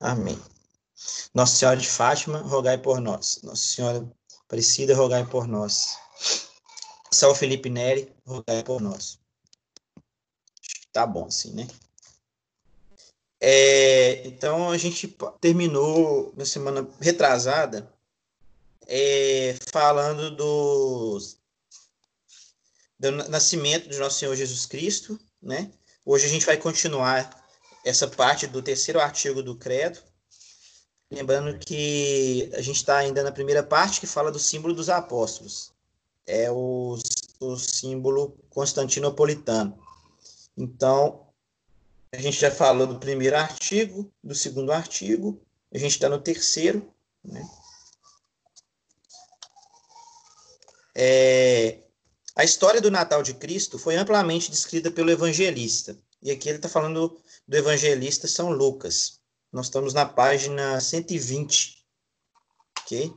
Amém. Nossa Senhora de Fátima, rogai por nós. Nossa Senhora Aparecida, rogai por nós. São Felipe Neri, rogai por nós. Tá bom assim, né? É, então, a gente terminou na semana retrasada é, falando do, do nascimento de Nosso Senhor Jesus Cristo, né? Hoje a gente vai continuar essa parte do terceiro artigo do Credo, lembrando que a gente está ainda na primeira parte que fala do símbolo dos apóstolos. É o, o símbolo constantinopolitano. Então, a gente já falou do primeiro artigo, do segundo artigo, a gente está no terceiro, né? É, a história do Natal de Cristo foi amplamente descrita pelo evangelista. E aqui ele está falando do evangelista São Lucas. Nós estamos na página 120. Ok?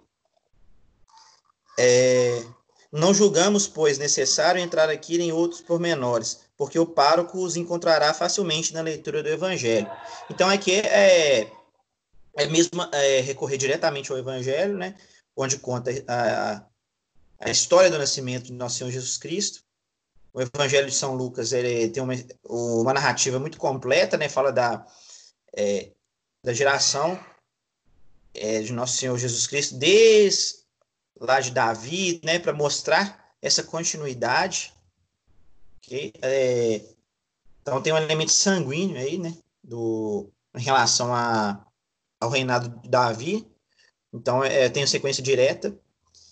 É, não julgamos, pois, necessário entrar aqui em outros pormenores, porque o pároco os encontrará facilmente na leitura do Evangelho. Então, aqui é, é mesmo é, recorrer diretamente ao Evangelho, né, onde conta a, a história do nascimento de Nosso Senhor Jesus Cristo. O Evangelho de São Lucas ele tem uma, uma narrativa muito completa, né, fala da, é, da geração é, de Nosso Senhor Jesus Cristo, desde lá de Davi, né, para mostrar essa continuidade Okay? É, então tem um elemento sanguíneo aí, né? Do, em relação a, ao reinado de Davi. Então é, tem sequência direta.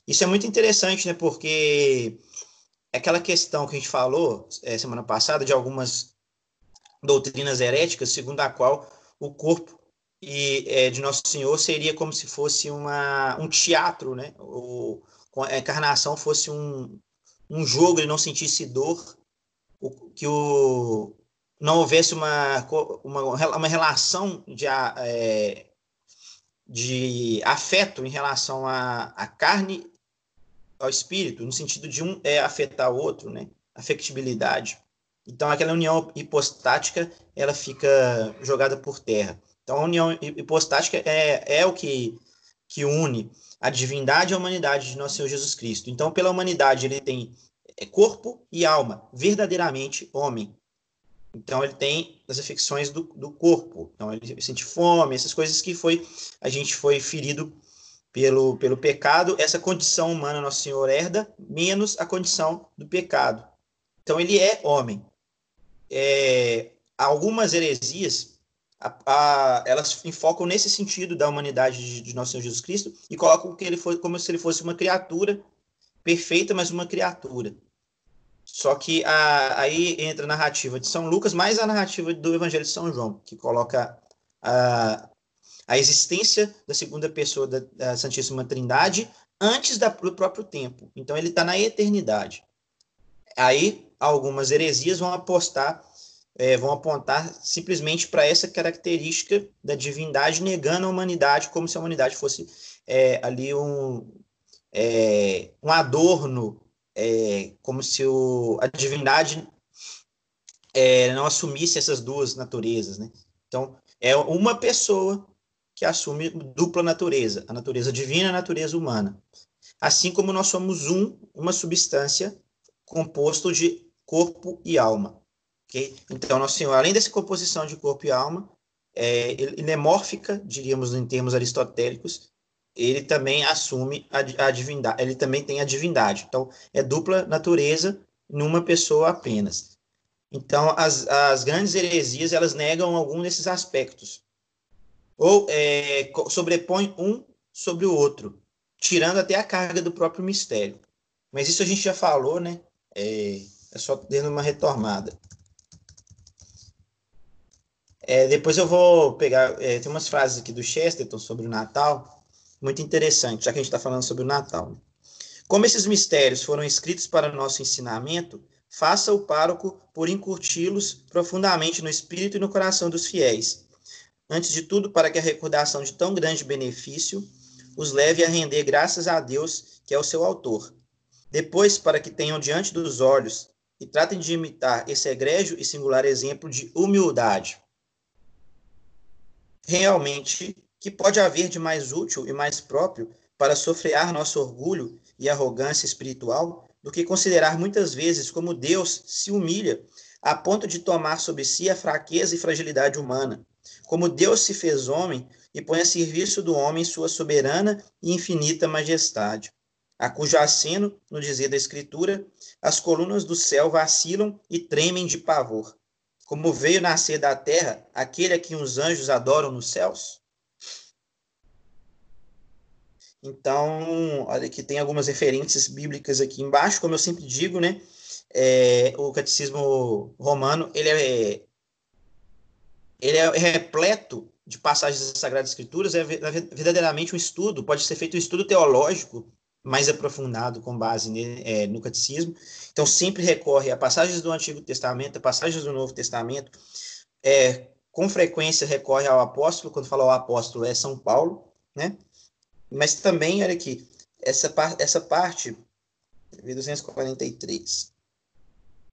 Isso é muito interessante, né? Porque aquela questão que a gente falou é, semana passada de algumas doutrinas heréticas, segundo a qual o corpo e, é, de Nosso Senhor seria como se fosse uma, um teatro, né? O, a encarnação fosse um, um jogo, ele não sentisse dor, o, que o, não houvesse uma, uma, uma relação de, é, de afeto em relação à, à carne ao espírito, no sentido de um é afetar o outro, né? Afectibilidade. Então, aquela união hipostática, ela fica jogada por terra. Então, a união hipostática é, é o que, que une a divindade e a humanidade de nosso Senhor Jesus Cristo. Então, pela humanidade, ele tem é corpo e alma, verdadeiramente homem. Então ele tem as afecções do, do corpo. Então ele sente fome, essas coisas que foi a gente foi ferido pelo, pelo pecado. Essa condição humana nosso Senhor herda menos a condição do pecado. Então ele é homem. É, algumas heresias a, a, elas enfocam nesse sentido da humanidade de, de, nosso Senhor Jesus Cristo e colocam que ele foi como se ele fosse uma criatura perfeita, mas uma criatura. Só que a, aí entra a narrativa de São Lucas, mais a narrativa do Evangelho de São João, que coloca a, a existência da segunda pessoa da, da Santíssima Trindade antes da, do próprio tempo. Então ele está na eternidade. Aí algumas heresias vão apostar, é, vão apontar simplesmente para essa característica da divindade, negando a humanidade como se a humanidade fosse é, ali um, é, um adorno é, como se o, a divindade é, não assumisse essas duas naturezas, né? Então, é uma pessoa que assume dupla natureza, a natureza divina e a natureza humana. Assim como nós somos um, uma substância composto de corpo e alma. Okay? Então, Nosso Senhor, além dessa composição de corpo e alma, é, ele é mórfica, diríamos em termos aristotélicos, ele também assume a, a divindade, ele também tem a divindade. Então, é dupla natureza numa pessoa apenas. Então, as, as grandes heresias, elas negam algum desses aspectos. Ou é, sobrepõe um sobre o outro, tirando até a carga do próprio mistério. Mas isso a gente já falou, né? É, é só dando uma retomada. É, depois eu vou pegar. É, tem umas frases aqui do Chesterton sobre o Natal muito interessante, já que a gente está falando sobre o Natal. Né? Como esses mistérios foram escritos para nosso ensinamento, faça o pároco por incuti-los profundamente no espírito e no coração dos fiéis. Antes de tudo, para que a recordação de tão grande benefício os leve a render graças a Deus, que é o seu autor. Depois, para que tenham diante dos olhos e tratem de imitar esse egrégio e singular exemplo de humildade. realmente que pode haver de mais útil e mais próprio para sofrear nosso orgulho e arrogância espiritual do que considerar muitas vezes como Deus se humilha a ponto de tomar sobre si a fraqueza e fragilidade humana, como Deus se fez homem e põe a serviço do homem sua soberana e infinita majestade, a cujo aceno, no dizer da Escritura, as colunas do céu vacilam e tremem de pavor. Como veio nascer da terra aquele a quem os anjos adoram nos céus? Então, olha que tem algumas referências bíblicas aqui embaixo, como eu sempre digo, né? É, o catecismo romano ele é, ele é repleto de passagens das Sagradas Escrituras, é verdadeiramente um estudo, pode ser feito um estudo teológico mais aprofundado com base é, no catecismo. Então, sempre recorre a passagens do Antigo Testamento, a passagens do Novo Testamento, é, com frequência recorre ao apóstolo, quando fala ao apóstolo é São Paulo, né? Mas também, olha aqui, essa, par essa parte, 243,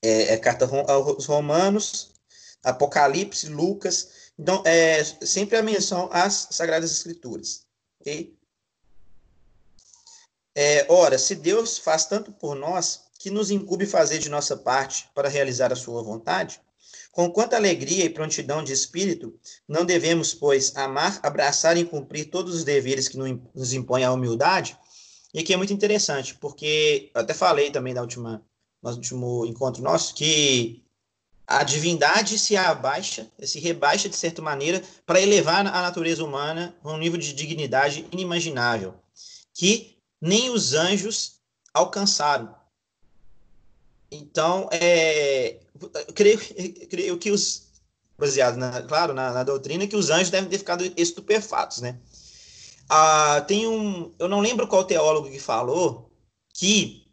é, é carta aos Romanos, Apocalipse, Lucas, então é sempre a menção às Sagradas Escrituras, ok? É, ora, se Deus faz tanto por nós, que nos incube fazer de nossa parte para realizar a sua vontade, com quanta alegria e prontidão de espírito, não devemos, pois, amar, abraçar e cumprir todos os deveres que nos impõe a humildade? E aqui é muito interessante, porque até falei também na última, no último encontro nosso que a divindade se abaixa, se rebaixa de certa maneira para elevar a natureza humana a um nível de dignidade inimaginável, que nem os anjos alcançaram. Então, é, eu creio, creio que os, baseado, na, claro, na, na, doutrina, que os anjos devem ter ficado estupefatos, né? Ah, tem um, eu não lembro qual teólogo que falou que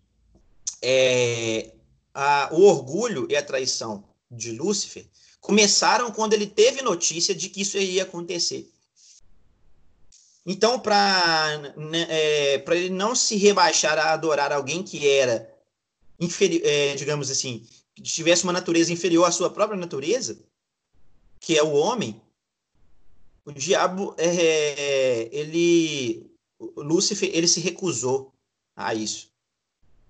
é, a, o orgulho e a traição de Lúcifer começaram quando ele teve notícia de que isso iria acontecer. Então, para né, é, ele não se rebaixar a adorar alguém que era é, digamos assim, que tivesse uma natureza inferior à sua própria natureza, que é o homem, o diabo, é, é ele, Lúcifer, ele se recusou a isso.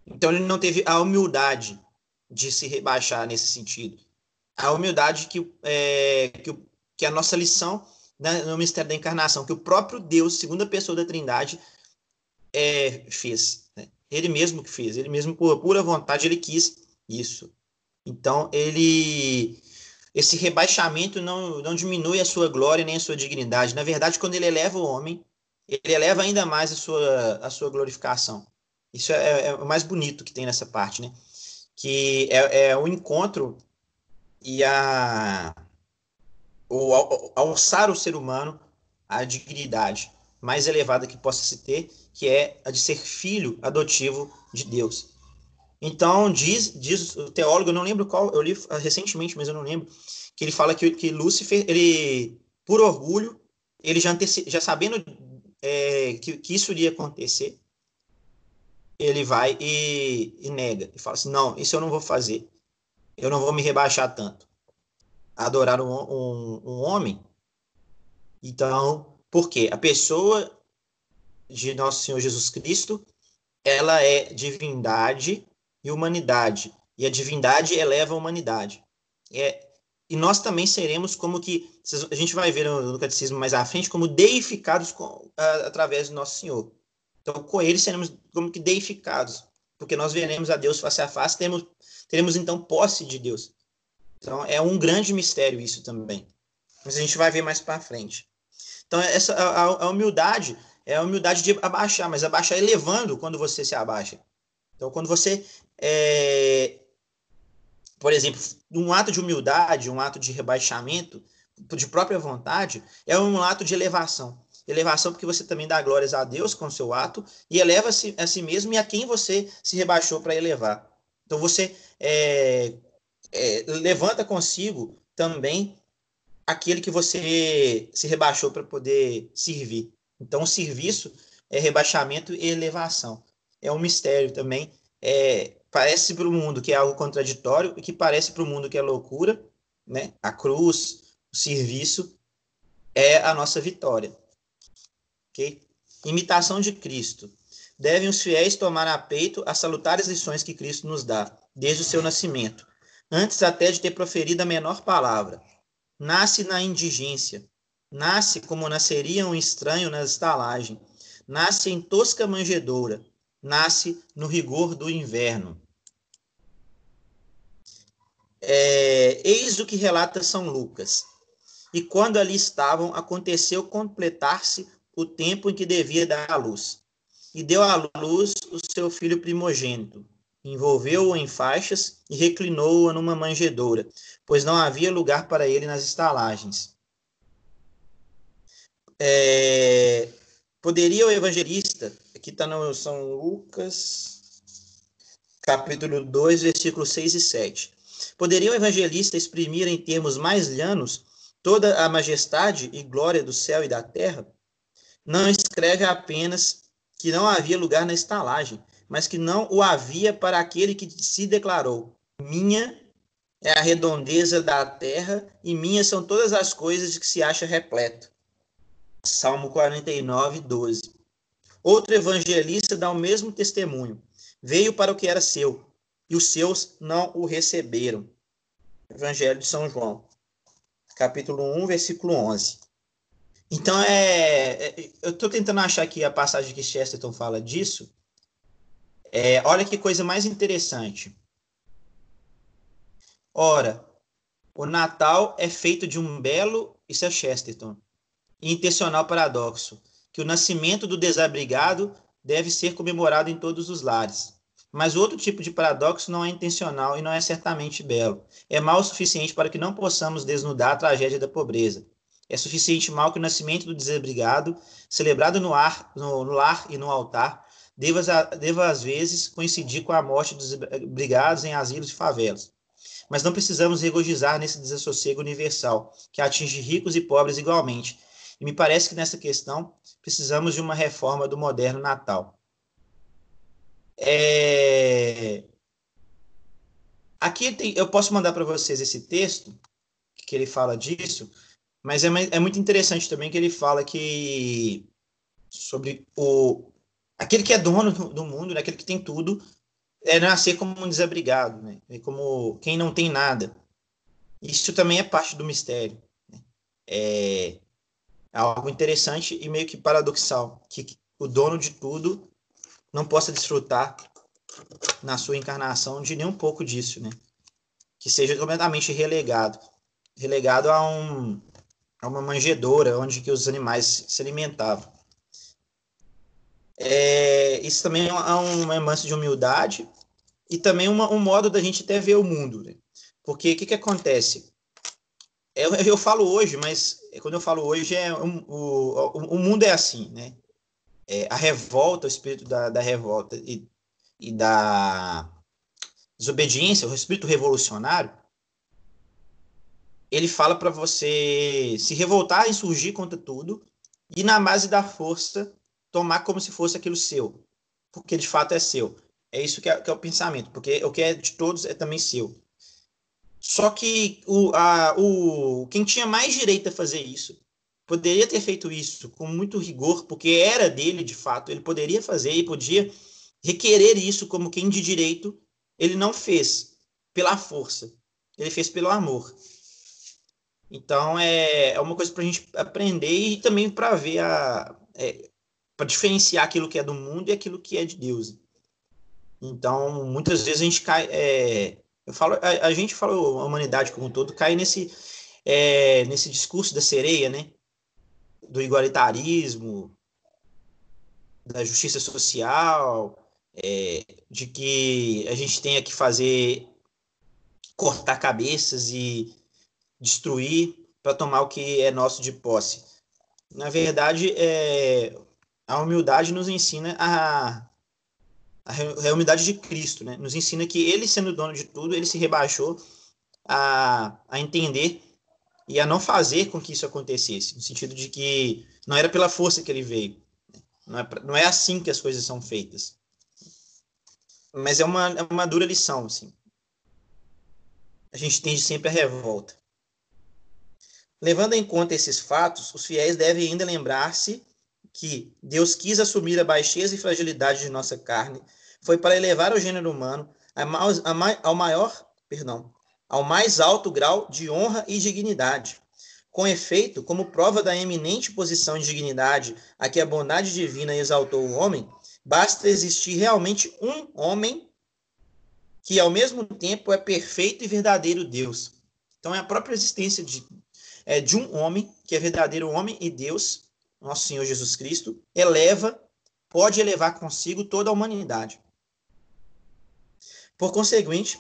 Então ele não teve a humildade de se rebaixar nesse sentido. A humildade que, é, que, que a nossa lição né, no mistério da encarnação, que o próprio Deus, segunda pessoa da Trindade, é, fez. Né? Ele mesmo que fez, ele mesmo por pura vontade ele quis isso. Então ele esse rebaixamento não, não diminui a sua glória nem a sua dignidade. Na verdade, quando ele eleva o homem, ele eleva ainda mais a sua, a sua glorificação. Isso é, é o mais bonito que tem nessa parte, né? Que é, é o encontro e a o alçar o ser humano à dignidade mais elevada que possa se ter, que é a de ser filho adotivo de Deus. Então, diz, diz o teólogo, eu não lembro qual, eu li recentemente, mas eu não lembro, que ele fala que, que Lúcifer, ele, por orgulho, ele já, já sabendo é, que, que isso iria acontecer, ele vai e, e nega, e fala assim, não, isso eu não vou fazer, eu não vou me rebaixar tanto. Adorar um, um, um homem, então porque a pessoa de nosso Senhor Jesus Cristo, ela é divindade e humanidade. E a divindade eleva a humanidade. É, e nós também seremos como que, a gente vai ver no, catecismo mais à frente, como deificados com, a, através do nosso Senhor. Então, com ele seremos como que deificados, porque nós veremos a Deus face a face, teremos, teremos então posse de Deus. Então, é um grande mistério isso também. Mas a gente vai ver mais para frente. Então, essa, a, a, humildade é a humildade de abaixar, mas abaixar elevando quando você se abaixa. Então, quando você, é, por exemplo, um ato de humildade, um ato de rebaixamento, de própria vontade, é um ato de elevação. Elevação porque você também dá glórias a Deus com o seu ato e eleva -se a si mesmo e a quem você se rebaixou para elevar. Então, você é, é, levanta consigo também aquele que você se rebaixou para poder servir. Então, o serviço é rebaixamento e elevação. É um mistério também. É, parece para o mundo que é algo contraditório e que parece para o mundo que é loucura, né? A cruz, o serviço, é a nossa vitória. Ok? Imitação de Cristo. Devem os fiéis tomar a peito as salutares lições que Cristo nos dá, desde o seu nascimento, antes até de ter proferido a menor palavra. Nasce na indigência, nasce como nasceria um estranho na estalagem, nasce em tosca manjedoura, nasce no rigor do inverno. É, eis o que relata São Lucas. E quando ali estavam, aconteceu completar-se o tempo em que devia dar à luz. E deu à luz o seu filho primogênito. Envolveu-o em faixas e reclinou-o numa manjedoura, pois não havia lugar para ele nas estalagens. É, poderia o evangelista, aqui está no São Lucas, capítulo 2, versículos 6 e 7 Poderia o evangelista exprimir em termos mais llanos toda a majestade e glória do céu e da terra? Não escreve apenas que não havia lugar na estalagem, mas que não o havia para aquele que se declarou: Minha é a redondeza da terra e minhas são todas as coisas de que se acha repleto. Salmo 49, 12. Outro evangelista dá o mesmo testemunho. Veio para o que era seu, e os seus não o receberam. Evangelho de São João, capítulo 1, versículo 11. Então, é, é eu estou tentando achar aqui a passagem que Chesterton fala disso. É, olha que coisa mais interessante. Ora, o Natal é feito de um belo, isso é Chesterton, intencional paradoxo, que o nascimento do desabrigado deve ser comemorado em todos os lares. Mas outro tipo de paradoxo não é intencional e não é certamente belo. É mal o suficiente para que não possamos desnudar a tragédia da pobreza. É suficiente mal que o nascimento do desabrigado, celebrado no, ar, no, no lar e no altar, deva, deva às vezes coincidir com a morte dos desabrigados em asilos e favelas. Mas não precisamos regozijar nesse desassossego universal, que atinge ricos e pobres igualmente. E me parece que nessa questão precisamos de uma reforma do moderno Natal. É... Aqui tem, eu posso mandar para vocês esse texto que ele fala disso, mas é, é muito interessante também que ele fala que sobre o aquele que é dono do, mundo, né, aquele que tem tudo, é nascer como um desabrigado, né, como quem não tem nada. Isso também é parte do mistério. Né? É algo interessante e meio que paradoxal, que o dono de tudo não possa desfrutar na sua encarnação de nem um pouco disso, né? Que seja completamente relegado, relegado a, um, a uma manjedoura onde que os animais se alimentavam. É, isso também é uma emança de humildade e também uma, um modo da gente até ver o mundo, né? Porque o que, que acontece? Eu, eu falo hoje, mas quando eu falo hoje, é um, o, o, o mundo é assim, né? é, a revolta, o espírito da, da revolta e, e da desobediência, o espírito revolucionário, ele fala para você se revoltar e surgir contra tudo e na base da força tomar como se fosse aquilo seu, porque de fato é seu. É isso que é, que é o pensamento, porque o que é de todos é também seu. Só que o, a, o, quem tinha mais direito a fazer isso poderia ter feito isso com muito rigor, porque era dele de fato, ele poderia fazer e podia requerer isso como quem de direito ele não fez pela força, ele fez pelo amor. Então é, é uma coisa para a gente aprender e também para ver a é, para diferenciar aquilo que é do mundo e aquilo que é de Deus. Então muitas vezes a gente cai, é, eu falo, a, a, gente fala a humanidade como um todo cai nesse é, nesse discurso da sereia, né? do igualitarismo, da justiça social, é, de que a gente tenha que fazer cortar cabeças e destruir para tomar o que é nosso de posse. Na verdade, é, a humildade nos ensina a, a humildade de Cristo, né? Nos ensina que ele, sendo dono de tudo, ele se rebaixou a, a entender e a não fazer com que isso acontecesse, no sentido de que não era pela força que ele veio. Né? Não é, não é assim que as coisas são feitas. Mas é uma, é uma dura lição, assim. A gente tende sempre a revolta. Levando em conta esses fatos, os fiéis devem ainda lembrar-se que Deus quis assumir a baixeza e fragilidade de nossa carne, foi para elevar o gênero humano ao maior, perdão, ao mais alto grau de honra e dignidade. Com efeito, como prova da eminente posição de dignidade a que a bondade divina exaltou o homem, basta existir realmente um homem que, ao mesmo tempo, é perfeito e verdadeiro Deus. Então, é a própria existência de, é, de um homem, que é verdadeiro homem e Deus, nosso Senhor Jesus Cristo, eleva, pode elevar consigo toda a humanidade. Por conseguinte,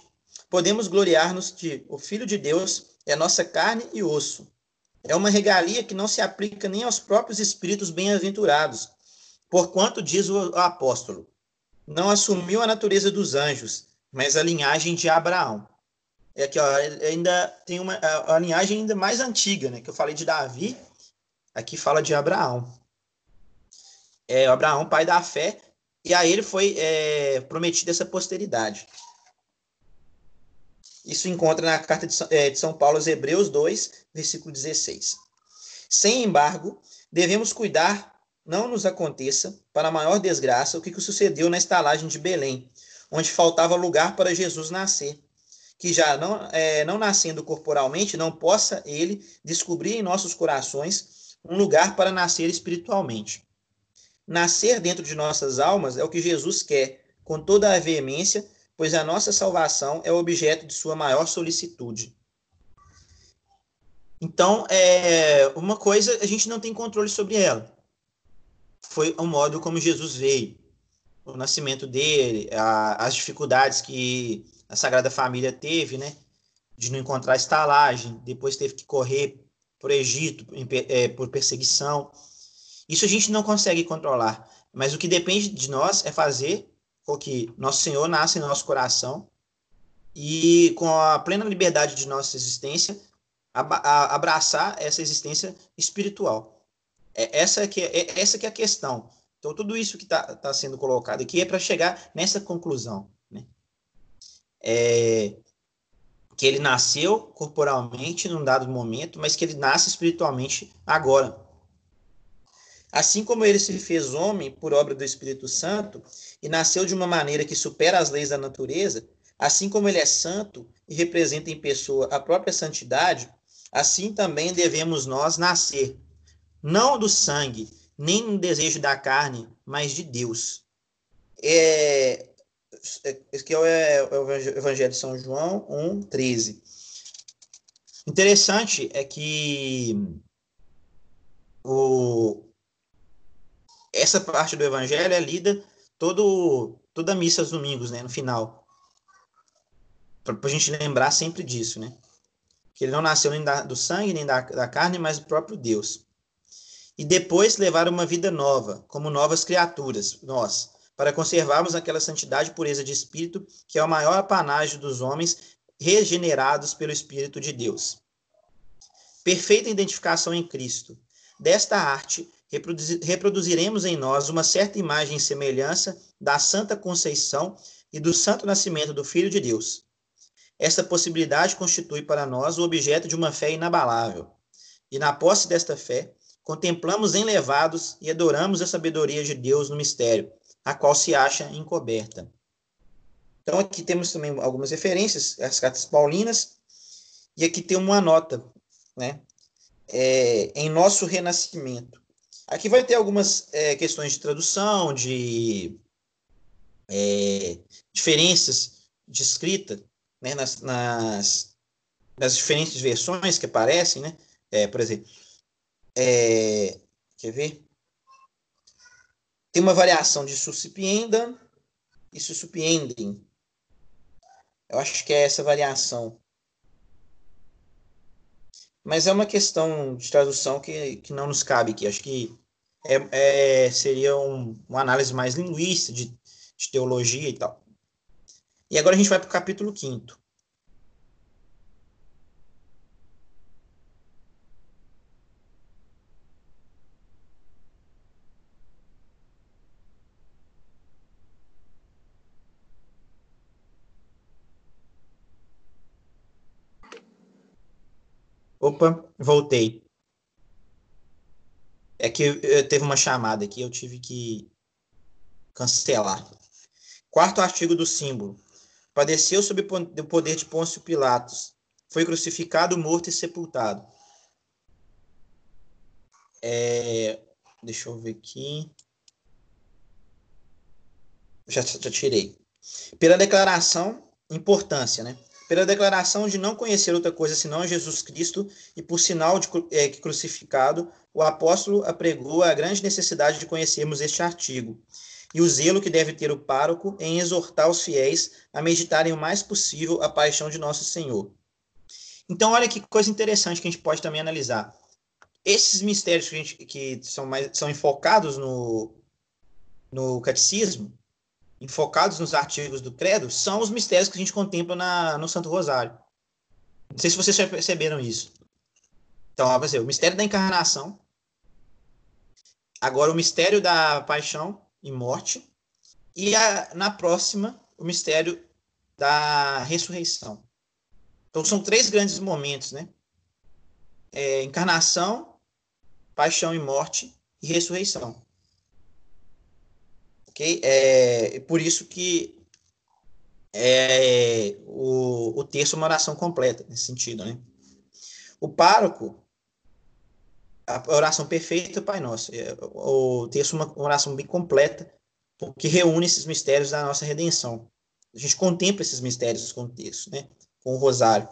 podemos gloriar-nos que o Filho de Deus é nossa carne e osso. É uma regalia que não se aplica nem aos próprios espíritos bem-aventurados, porquanto diz o apóstolo: não assumiu a natureza dos anjos, mas a linhagem de Abraão. É aqui, ó, ainda tem uma a, a linhagem ainda mais antiga, né? Que eu falei de Davi, aqui fala de Abraão. É, Abraão, pai da fé, e a ele foi é, prometida essa posteridade. Isso encontra na carta de São, é, de São Paulo aos Hebreus 2, versículo 16. Sem embargo, devemos cuidar não nos aconteça, para maior desgraça, o que sucedeu na estalagem de Belém, onde faltava lugar para Jesus nascer que já não, é, não nascendo corporalmente, não possa ele descobrir em nossos corações um lugar para nascer espiritualmente. Nascer dentro de nossas almas é o que Jesus quer, com toda a veemência, pois a nossa salvação é objeto de sua maior solicitude. Então, é, uma coisa a gente não tem controle sobre ela. Foi o modo como Jesus veio, o nascimento dele, a, as dificuldades que a Sagrada Família teve, né? De não encontrar estalagem, depois teve que correr por Egito em, é, por perseguição. Isso a gente não consegue controlar, mas o que depende de nós é fazer com que Nosso Senhor nasça em nosso coração e com a plena liberdade de nossa existência abraçar essa existência espiritual. É essa que é, é, essa que é a questão. Então tudo isso que está tá sendo colocado aqui é para chegar nessa conclusão é, que ele nasceu corporalmente num dado momento, mas que ele nasce espiritualmente agora. Assim como ele se fez homem por obra do Espírito Santo e nasceu de uma maneira que supera as leis da natureza, assim como ele é santo e representa em pessoa a própria santidade, assim também devemos nós nascer, não do sangue, nem no desejo da carne, mas de Deus. É, esse aqui é, é o Evangelho de São João 1, 13. Interessante é que o, essa parte do Evangelho é lida todo, toda missa aos domingos, né, no final. Para a gente lembrar sempre disso, né? Que ele não nasceu nem da, do sangue, nem da, da carne, mas do próprio Deus. E depois levar uma vida nova, como novas criaturas, nós para conservarmos aquela santidade e pureza de espírito que é o maior apanágio dos homens regenerados pelo Espírito de Deus. Perfeita identificação em Cristo. Desta arte, reproduziremos em nós uma certa imagem e semelhança da Santa Conceição e do Santo Nascimento do Filho de Deus. Esta possibilidade constitui para nós o objeto de uma fé inabalável. E na posse desta fé, contemplamos enlevados e adoramos a sabedoria de Deus no mistério, a qual se acha encoberta. Então, aqui temos também algumas referências, as cartas paulinas, e aqui tem uma nota, né? É, em nosso renascimento. Aqui vai ter algumas é, questões de tradução, de é, diferenças de escrita, né? Nas, nas, nas, diferentes versões que aparecem, né? É, por exemplo, é, quer ver? Tem uma variação de suscipienda e suscipiendem. Eu acho que é essa variação. Mas é uma questão de tradução que, que não nos cabe aqui. Acho que é, é seria um, uma análise mais linguística, de, de teologia e tal. E agora a gente vai para o capítulo 5. Opa, voltei. É que eu, teve uma chamada aqui, eu tive que cancelar. Quarto artigo do símbolo. Padeceu sob o poder de Pôncio Pilatos. Foi crucificado, morto e sepultado. É, deixa eu ver aqui. Já, já tirei. Pela declaração, importância, né? Pela declaração de não conhecer outra coisa senão Jesus Cristo e por sinal de é, crucificado, o apóstolo apregou a grande necessidade de conhecermos este artigo e o zelo que deve ter o pároco em exortar os fiéis a meditarem o mais possível a paixão de nosso Senhor. Então, olha que coisa interessante que a gente pode também analisar esses mistérios que, gente, que são, mais, são enfocados no, no catecismo, enfocados nos artigos do credo, são os mistérios que a gente contempla na, no Santo Rosário. Não sei se vocês já perceberam isso. Então, ó, o mistério da encarnação, agora o mistério da paixão e morte, e a, na próxima, o mistério da ressurreição. Então, são três grandes momentos, né? É, encarnação, paixão e morte e ressurreição. Ok? É, por isso que é, o, o texto é uma oração completa, nesse sentido, né? O pároco, a oração perfeita, Pai Nosso. É, o texto é uma oração bem completa, porque reúne esses mistérios da nossa redenção. A gente contempla esses mistérios com o texto, né? Com o rosário.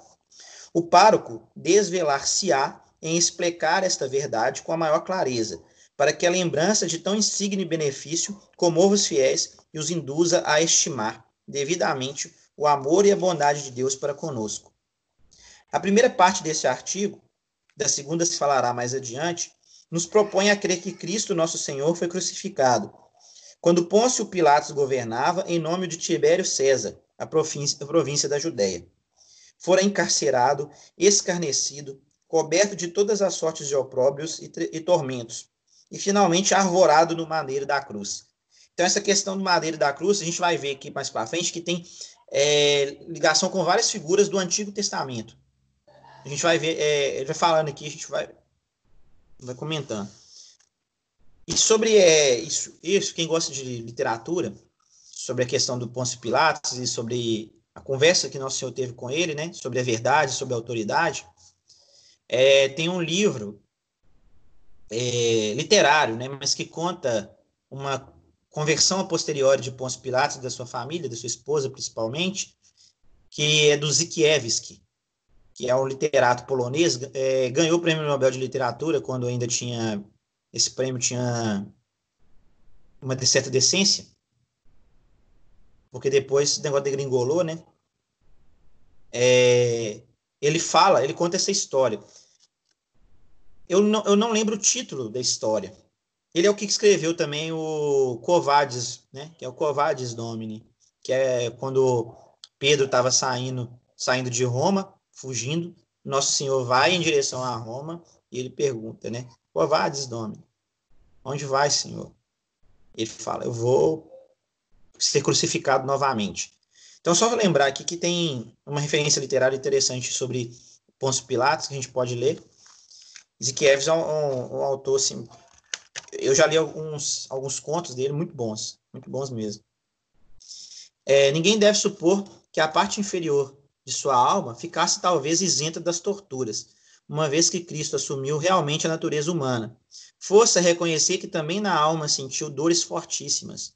O pároco desvelar-se-á em explicar esta verdade com a maior clareza, para que a lembrança de tão insigne benefício comova os fiéis e os induza a estimar devidamente o amor e a bondade de Deus para conosco. A primeira parte desse artigo, da segunda se falará mais adiante, nos propõe a crer que Cristo, nosso Senhor, foi crucificado. Quando Pôncio Pilatos governava em nome de Tibério César, a província, a província da Judéia. Fora encarcerado, escarnecido, coberto de todas as sortes de opróbrios e, e tormentos, e finalmente arvorado no madeiro da cruz. Então, essa questão do madeiro da cruz, a gente vai ver aqui mais para frente que tem é, ligação com várias figuras do Antigo Testamento. A gente vai ver, é, ele vai falando aqui, a gente vai, vai comentando. E sobre é, isso, isso, quem gosta de literatura, sobre a questão do Pôncio Pilatos e sobre a conversa que Nosso Senhor teve com ele, né, sobre a verdade, sobre a autoridade, é, tem um livro é, literário, né, mas que conta uma conversão a posteriori de Pôncio Pilatos da sua família, da sua esposa principalmente, que é do Zikiewski, que é um literato polonês, é, ganhou o Prêmio Nobel de Literatura quando ainda tinha esse prêmio tinha uma certa decência, porque depois o negócio degringolou, né? É, ele fala, ele conta essa história eu não, eu não lembro o título da história. Ele é o que escreveu também o Covades, né? Que é o Covades Domini, que é quando Pedro estava saindo, saindo de Roma, fugindo. Nosso Senhor vai em direção a Roma e ele pergunta, né? Covades Domini, onde vai, Senhor? Ele fala, eu vou ser crucificado novamente. Então, só lembrar aqui que tem uma referência literária interessante sobre Pôncio Pilatos, que a gente pode ler, Zikiev é um, um, um, autor, assim, eu já li alguns, alguns contos dele muito bons, muito bons mesmo. É, ninguém deve supor que a parte inferior de sua alma ficasse talvez isenta das torturas, uma vez que Cristo assumiu realmente a natureza humana. Força reconhecer que também na alma sentiu dores fortíssimas.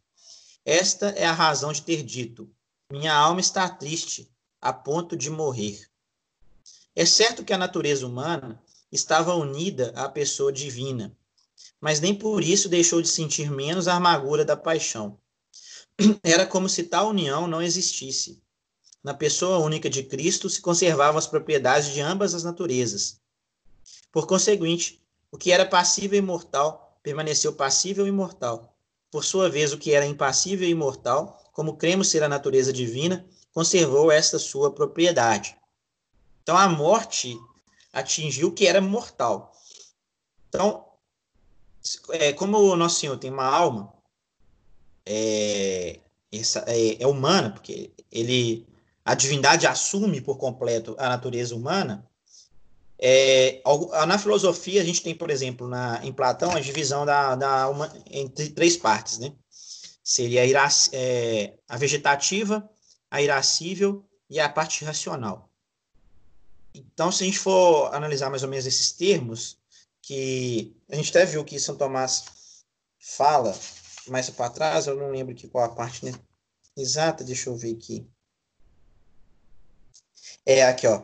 Esta é a razão de ter dito: minha alma está triste, a ponto de morrer. É certo que a natureza humana estava unida à pessoa divina, mas nem por isso deixou de sentir menos a amargura da paixão. Era como se tal união não existisse. Na pessoa única de Cristo se conservavam as propriedades de ambas as naturezas. Por conseguinte, o que era passível e mortal permaneceu passível e mortal. Por sua vez, o que era impassível e imortal, como cremos ser a natureza divina, conservou esta sua propriedade. Então, a morte atingiu que era mortal. Então, é, como o Nosso Senhor tem uma alma, é, essa, é, é humana, porque ele a divindade assume por completo a natureza humana, É, na filosofia, a gente tem, por exemplo, na, em Platão, a divisão da, da entre três partes, né? Seria a, irac, é, a vegetativa, a irascível e a parte racional. Então, se a gente for analisar mais ou menos esses termos, que a gente até viu que São Tomás fala mais para trás, eu não lembro aqui qual a parte né? exata, deixa eu ver aqui. É aqui, ó.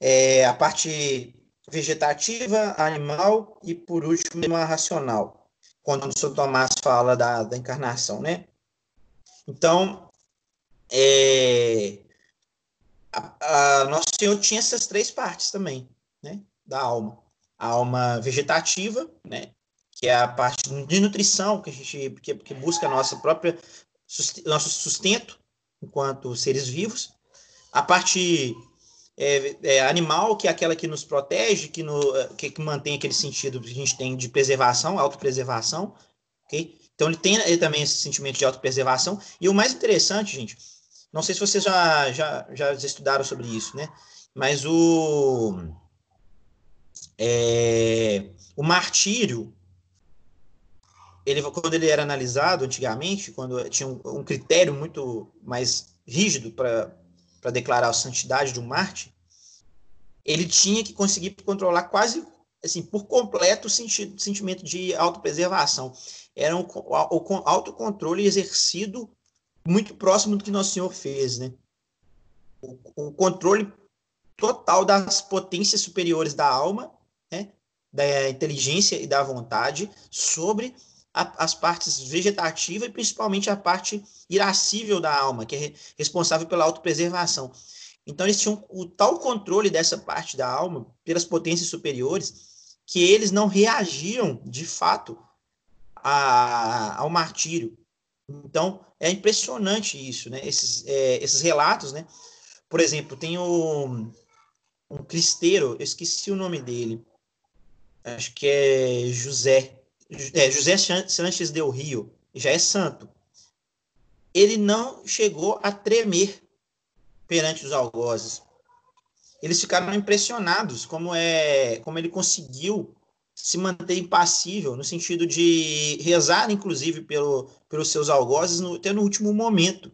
É a parte vegetativa, animal e, por último, a racional, quando São Tomás fala da, da encarnação, né? Então, é, a, a, Nosso Senhor tinha essas três partes também, né? Da alma. A alma vegetativa, né? Que é a parte de nutrição que a gente que, que busca nossa própria nosso sustento enquanto seres vivos. A parte é, é, animal, que é aquela que nos protege, que, no, que, que, mantém aquele sentido que a gente tem de preservação, autopreservação, ok? Então ele tem ele também esse sentimento de autopreservação. E o mais interessante, gente, não sei se vocês já, já, já estudaram sobre isso, né? Mas o, é, o martírio, ele, quando ele era analisado antigamente, quando tinha um, um critério muito mais rígido para declarar a santidade de um Marte, ele tinha que conseguir controlar quase assim por completo o sentido, sentimento de autopreservação. Era o, o autocontrole exercido muito próximo do que Nosso Senhor fez, né? O, o controle total das potências superiores da alma, né? da inteligência e da vontade sobre a, as partes vegetativa e principalmente a parte irascível da alma, que é responsável pela autopreservação. Então, eles tinham o tal controle dessa parte da alma pelas potências superiores que eles não reagiam de fato a, ao martírio. Então, é impressionante isso, né? Esses, é, esses relatos, né? Por exemplo, tem um, um cristeiro, eu esqueci o nome dele, acho que é José, é, José Sanches del Rio, já é santo. Ele não chegou a tremer perante os algozes. Eles ficaram impressionados como é, como ele conseguiu se manter impassível, no sentido de rezar, inclusive, pelo, pelos seus algozes, no, até no último momento.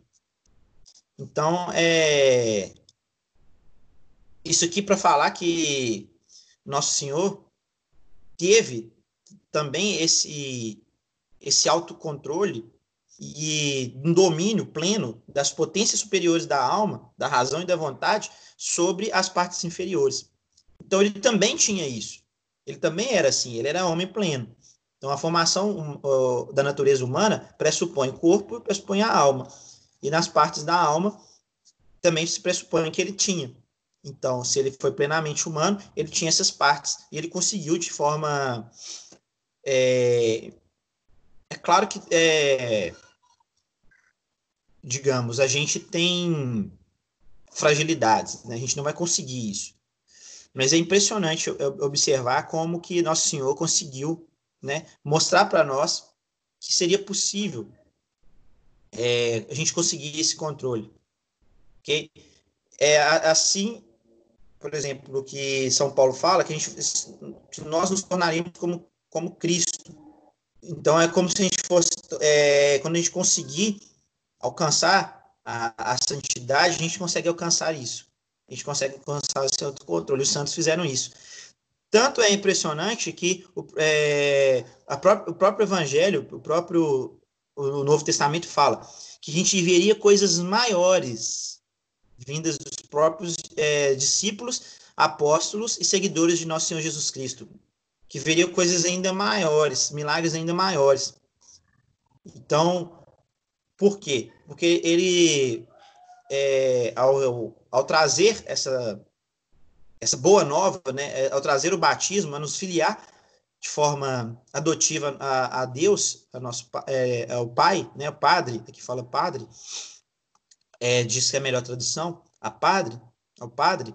Então, é, isso aqui para falar que Nosso Senhor teve também esse, esse autocontrole e um domínio pleno das potências superiores da alma, da razão e da vontade sobre as partes inferiores. Então, ele também tinha isso. Ele também era assim, ele era homem pleno. Então, a formação uh, da natureza humana pressupõe corpo e pressupõe a alma. E nas partes da alma também se pressupõe que ele tinha. Então, se ele foi plenamente humano, ele tinha essas partes. E ele conseguiu de forma. É, é claro que. É, digamos, a gente tem fragilidades, né? a gente não vai conseguir isso. Mas é impressionante observar como que Nosso Senhor conseguiu né, mostrar para nós que seria possível é, a gente conseguir esse controle. Okay? É assim, por exemplo, que São Paulo fala, que, a gente, que nós nos tornaríamos como, como Cristo. Então é como se a gente fosse, é, quando a gente conseguir alcançar a, a santidade, a gente consegue alcançar isso a gente consegue alcançar esse autocontrole. Os santos fizeram isso. Tanto é impressionante que o, é, pró o próprio Evangelho, o próprio o Novo Testamento fala que a gente veria coisas maiores vindas dos próprios é, discípulos, apóstolos e seguidores de nosso Senhor Jesus Cristo, que veria coisas ainda maiores, milagres ainda maiores. Então, por quê? Porque ele, é, ao, ao trazer essa, essa boa nova, né, é, ao trazer o batismo, a nos filiar de forma adotiva a, a Deus, a nosso, é, ao Pai, né, o Padre, aqui fala Padre, é, diz que é a melhor tradução, a Padre, ao Padre,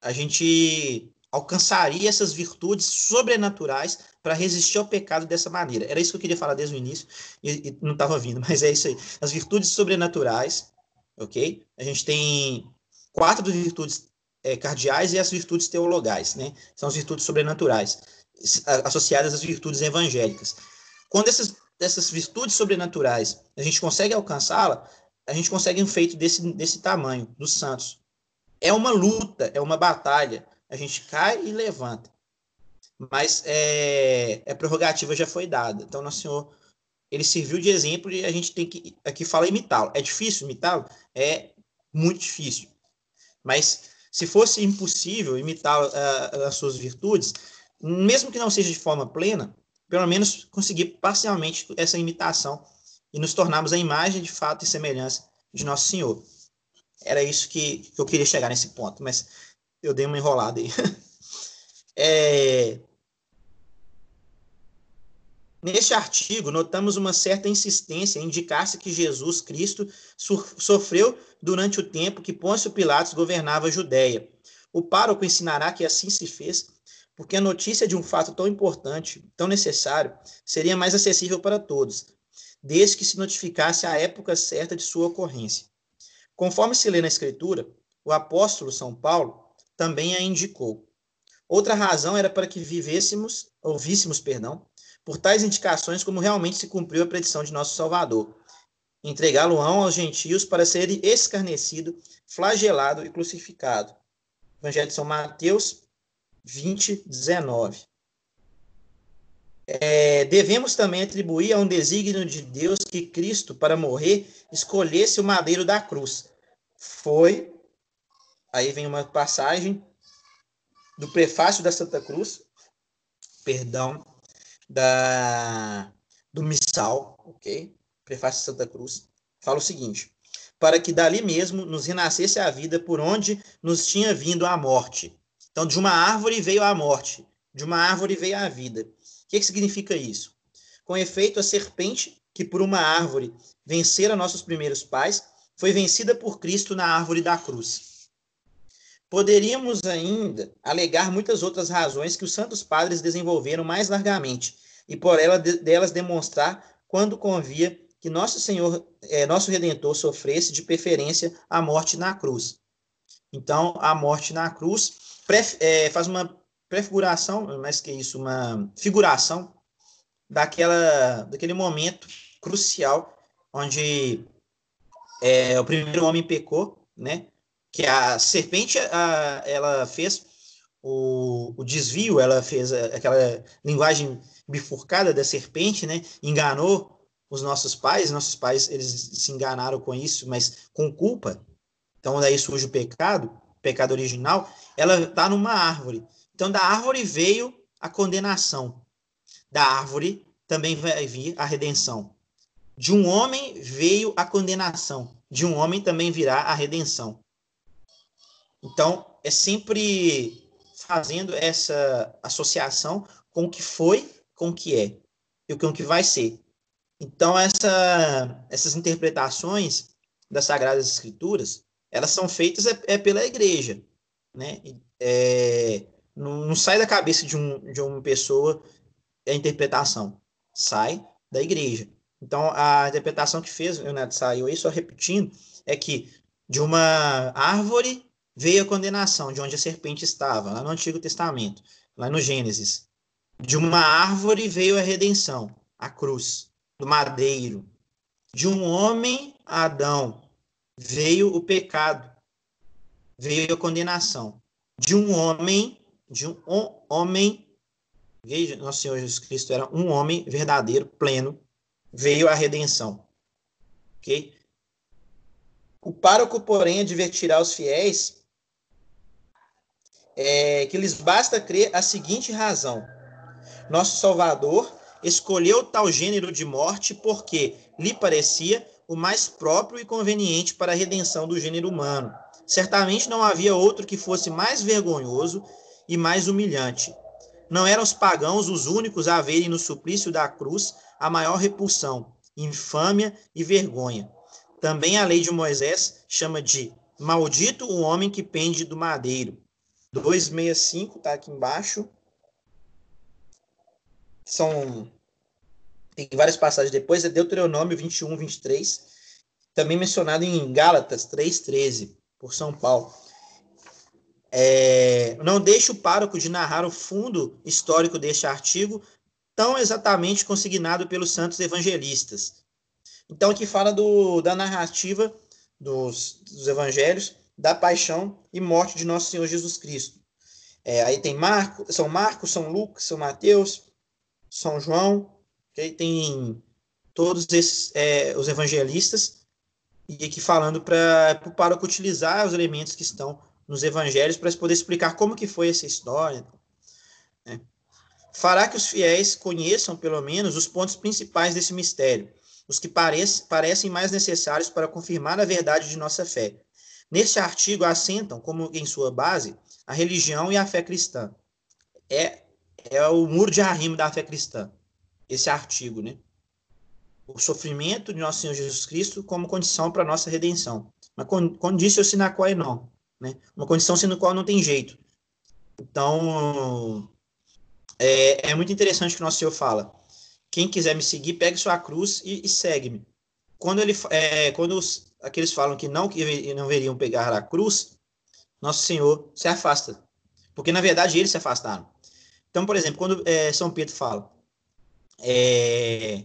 a gente alcançaria essas virtudes sobrenaturais para resistir ao pecado dessa maneira. Era isso que eu queria falar desde o início e, e não estava vindo, mas é isso aí. As virtudes sobrenaturais, ok? A gente tem quatro virtudes é, cardeais e as virtudes teologais, né? São as virtudes sobrenaturais, associadas às virtudes evangélicas. Quando essas, essas virtudes sobrenaturais a gente consegue alcançá-la, a gente consegue um feito desse, desse tamanho, dos santos. É uma luta, é uma batalha. A gente cai e levanta. Mas é, a prerrogativa já foi dada. Então, Nosso Senhor, ele serviu de exemplo e a gente tem que, aqui fala imitá-lo. É difícil imitá-lo? É muito difícil. Mas se fosse impossível imitar uh, as suas virtudes, mesmo que não seja de forma plena, pelo menos conseguir parcialmente essa imitação e nos tornarmos a imagem de fato e semelhança de Nosso Senhor. Era isso que, eu queria chegar nesse ponto, mas eu dei uma enrolada aí. é... Neste artigo, notamos uma certa insistência em indicar-se que Jesus Cristo sofreu durante o tempo que Pôncio Pilatos governava a Judéia. O pároco ensinará que assim se fez, porque a notícia de um fato tão importante, tão necessário, seria mais acessível para todos, desde que se notificasse a época certa de sua ocorrência. Conforme se lê na Escritura, o apóstolo São Paulo também a indicou. Outra razão era para que vivêssemos, ouvíssemos, perdão, por tais indicações como realmente se cumpriu a predição de nosso Salvador. Entregá-lo-ão aos gentios para ser escarnecido, flagelado e crucificado. Evangelho de São Mateus 20, 19 é, devemos também atribuir a um desígnio de Deus que Cristo, para morrer, escolhesse o madeiro da cruz. Foi, aí vem uma passagem do prefácio da Santa Cruz, perdão, da, do Missal, ok? Prefácio da Santa Cruz, fala o seguinte: para que dali mesmo nos renascesse a vida por onde nos tinha vindo a morte. Então, de uma árvore veio a morte, de uma árvore veio a vida que, que significa isso? Com efeito, a serpente, que por uma árvore vencera nossos primeiros pais, foi vencida por Cristo na árvore da cruz. Poderíamos ainda alegar muitas outras razões que os santos padres desenvolveram mais largamente, e por ela delas demonstrar quando convia que nosso Senhor, é, nosso Redentor, sofresse de preferência a morte na cruz. Então, a morte na cruz é, faz uma prefiguração, mais que isso, uma figuração daquela, daquele momento crucial onde é, o primeiro homem pecou, né? Que a serpente, a, ela fez o, o desvio, ela fez aquela linguagem bifurcada da serpente, né? Enganou os nossos pais, nossos pais eles se enganaram com isso, mas com culpa. Então daí surge o pecado, pecado original. Ela está numa árvore. Então, da árvore veio a condenação. Da árvore também vai vir a redenção. De um homem veio a condenação. De um homem também virá a redenção. Então, é sempre fazendo essa associação com o que foi, com o que é e com o que vai ser. Então, essa, essas interpretações das Sagradas Escrituras, elas são feitas é, é pela igreja, né? É, não, sai da cabeça de, um, de uma pessoa a interpretação. Sai da igreja. Então, a interpretação que fez o Neto saiu aí, só repetindo, é que de uma árvore veio a condenação, de onde a serpente estava, lá no Antigo Testamento, lá no Gênesis. De uma árvore veio a redenção, a cruz, do madeiro. De um homem, Adão, veio o pecado, veio a condenação. De um homem, de um homem, veja, nosso Senhor Jesus Cristo era um homem verdadeiro, pleno, veio a redenção. Ok? O pároco, porém, advertirá os fiéis é, que lhes basta crer a seguinte razão: Nosso Salvador escolheu tal gênero de morte porque lhe parecia o mais próprio e conveniente para a redenção do gênero humano. Certamente não havia outro que fosse mais vergonhoso e mais humilhante. Não eram os pagãos os únicos a verem no suplício da cruz a maior repulsão, infâmia e vergonha. Também a lei de Moisés chama de maldito o homem que pende do madeiro. 265 está aqui embaixo. São tem várias passagens depois, é Deuteronômio 21, 23, também mencionado em Gálatas 3,13, por São Paulo. É, não deixe o pároco de narrar o fundo histórico deste artigo, tão exatamente consignado pelos santos evangelistas. Então, aqui fala do, da narrativa dos, dos evangelhos, da paixão e morte de nosso Senhor Jesus Cristo. É, aí tem Marco, São Marcos, São Lucas, São Mateus, São João, okay? tem todos esses é, os evangelistas, e aqui falando para o pároco utilizar os elementos que estão nos evangelhos para poder explicar como que foi essa história. Né? Fará que os fiéis conheçam, pelo menos, os pontos principais desse mistério, os que parece, parecem mais necessários para confirmar a verdade de nossa fé. Neste artigo assentam, como em sua base, a religião e a fé cristã. É, é o muro de arrimo da fé cristã, esse artigo, né? O sofrimento de nosso Senhor Jesus Cristo como condição para nossa redenção. Mas condição sine qua non, né? Uma condição sendo qual não tem jeito. Então, é, é, muito interessante que o nosso Senhor fala. Quem quiser me seguir, pegue sua cruz e, e segue-me. Quando, ele, é, quando os, aqueles falam que não, que não veriam pegar a cruz, nosso Senhor se afasta. Porque, na verdade, eles se afastaram. Então, por exemplo, quando é, São Pedro fala, é,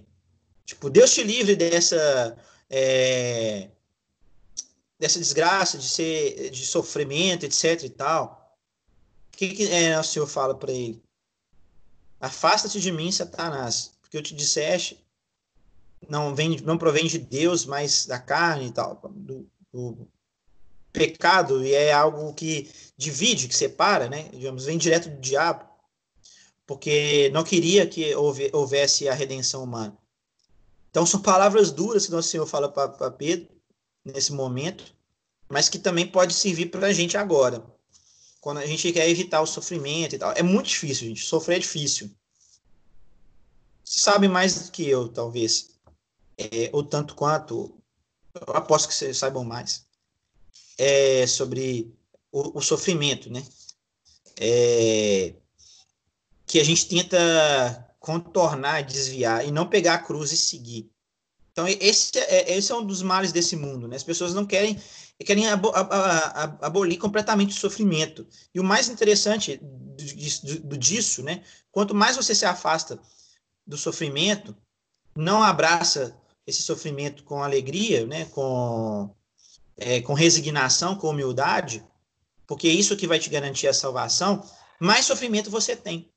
tipo, Deus te livre dessa é, dessa desgraça, de ser, de sofrimento, etc e tal, o que, que é, o Senhor fala para ele? Afasta-te de mim, Satanás, porque eu te disseste, não vem, não provém de Deus, mas da carne e tal, do, do pecado, e é algo que divide, que separa, né? Digamos, vem direto do diabo, porque não queria que houvesse a redenção humana. Então são palavras duras que nosso Senhor fala para Pedro, nesse momento, mas que também pode servir para a gente agora. Quando a gente quer evitar o sofrimento e tal. É muito difícil, gente. Sofrer é difícil. Você sabe mais do que eu, talvez. É, ou tanto quanto. Eu aposto que vocês saibam mais. É, sobre o, o sofrimento, né? É, que a gente tenta contornar, desviar e não pegar a cruz e seguir. Então, esse é, esse é um dos males desse mundo, né? As pessoas não querem, querem abo, abolir completamente o sofrimento. E o mais interessante disso, disso, né? Quanto mais você se afasta do sofrimento, não abraça esse sofrimento com alegria, né? Com, é, com resignação, com humildade, porque é isso que vai te garantir a salvação, mais sofrimento você tem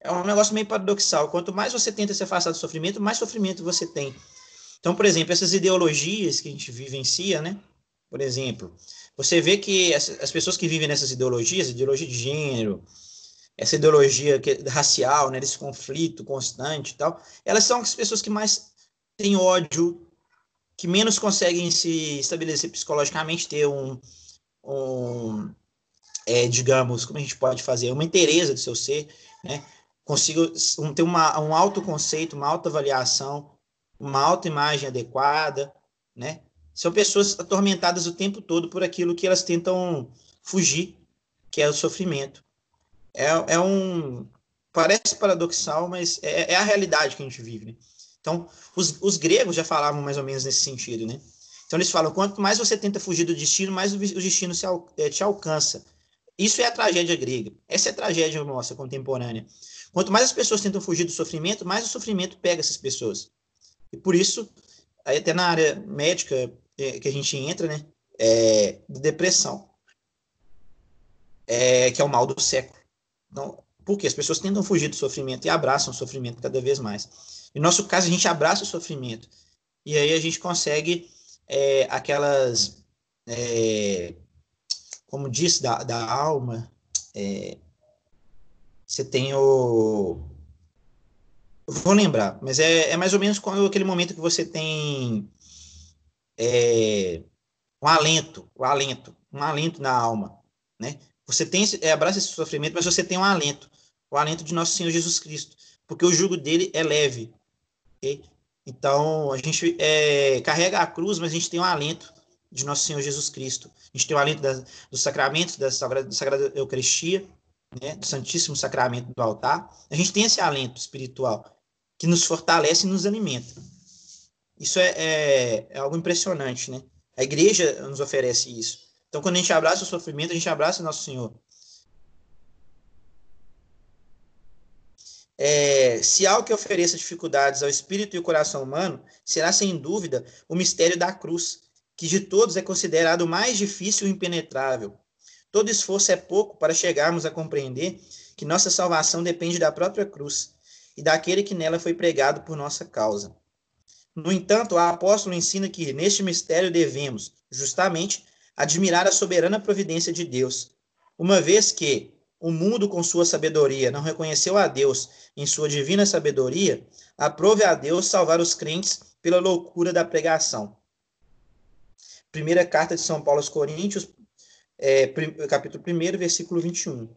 é um negócio meio paradoxal. Quanto mais você tenta se afastar do sofrimento, mais sofrimento você tem. Então, por exemplo, essas ideologias que a gente vivencia, né? Por exemplo, você vê que as pessoas que vivem nessas ideologias, ideologia de gênero, essa ideologia racial, né, desse conflito constante e tal, elas são as pessoas que mais têm ódio, que menos conseguem se estabelecer psicologicamente, ter um, um é, digamos, como a gente pode fazer, uma interesse do seu ser, né? Consigo ter uma, um autoconceito, uma autoavaliação, uma autoimagem adequada, né? São pessoas atormentadas o tempo todo por aquilo que elas tentam fugir, que é o sofrimento. É, é um... Parece paradoxal, mas é, é a realidade que a gente vive, né? Então, os, os gregos já falavam mais ou menos nesse sentido, né? Então, eles falam, quanto mais você tenta fugir do destino, mais o, destino é, te alcança. Isso é a tragédia grega. Essa é a tragédia nossa contemporânea. Quanto mais as pessoas tentam fugir do sofrimento, mais o sofrimento pega essas pessoas. E por isso, aí até na área médica é, que a gente entra, né, é, de depressão, é, que é o mal do século. Então, porque as pessoas tentam fugir do sofrimento e abraçam o sofrimento cada vez mais. No nosso caso, a gente abraça o sofrimento. E aí a gente consegue é, aquelas, é, como disse, da, da alma, é, você tem o. vou lembrar, mas é, é mais ou menos aquele momento que você tem é, um alento, um alento, um alento na alma, né? Você tem é, abraça esse sofrimento, mas você tem um alento, o alento de nosso Senhor Jesus Cristo, porque o jugo dele é leve. Okay? Então a gente é, carrega a cruz, mas a gente tem um alento de nosso Senhor Jesus Cristo. A gente tem o alento da, dos sacramentos da Sagrada, da Sagrada Eucaristia, né, do Santíssimo Sacramento do altar, a gente tem esse alento espiritual que nos fortalece e nos alimenta. Isso é, é, é algo impressionante, né? A igreja nos oferece isso. Então, quando a gente abraça o sofrimento, a gente abraça Nosso Senhor. É, se algo que ofereça dificuldades ao espírito e ao coração humano, será sem dúvida o mistério da cruz, que de todos é considerado o mais difícil e impenetrável. Todo esforço é pouco para chegarmos a compreender que nossa salvação depende da própria cruz e daquele que nela foi pregado por nossa causa. No entanto, o apóstolo ensina que neste mistério devemos, justamente, admirar a soberana providência de Deus, uma vez que o mundo, com sua sabedoria, não reconheceu a Deus em sua divina sabedoria, aprove a Deus salvar os crentes pela loucura da pregação. Primeira carta de São Paulo aos Coríntios, é, capítulo 1, versículo 21.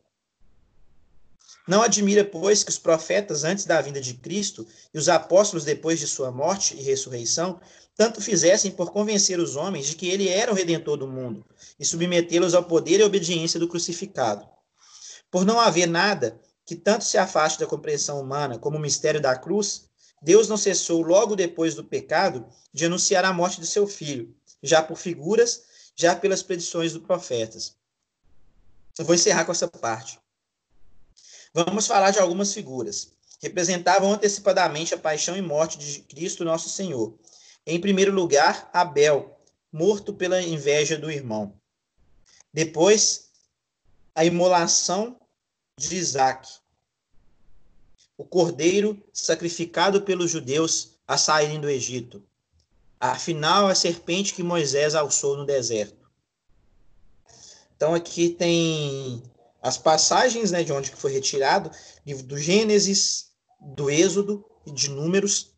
Não admira, pois, que os profetas antes da vinda de Cristo e os apóstolos depois de sua morte e ressurreição tanto fizessem por convencer os homens de que ele era o redentor do mundo e submetê-los ao poder e obediência do crucificado. Por não haver nada que tanto se afaste da compreensão humana como o mistério da cruz, Deus não cessou logo depois do pecado de anunciar a morte de seu filho, já por figuras, já pelas predições dos profetas. Eu vou encerrar com essa parte. Vamos falar de algumas figuras. Representavam antecipadamente a paixão e morte de Cristo nosso Senhor. Em primeiro lugar, Abel, morto pela inveja do irmão. Depois, a imolação de Isaac, o cordeiro sacrificado pelos judeus a saírem do Egito. Afinal, a serpente que Moisés alçou no deserto. Então, aqui tem as passagens né, de onde foi retirado, livro do Gênesis, do Êxodo e de Números.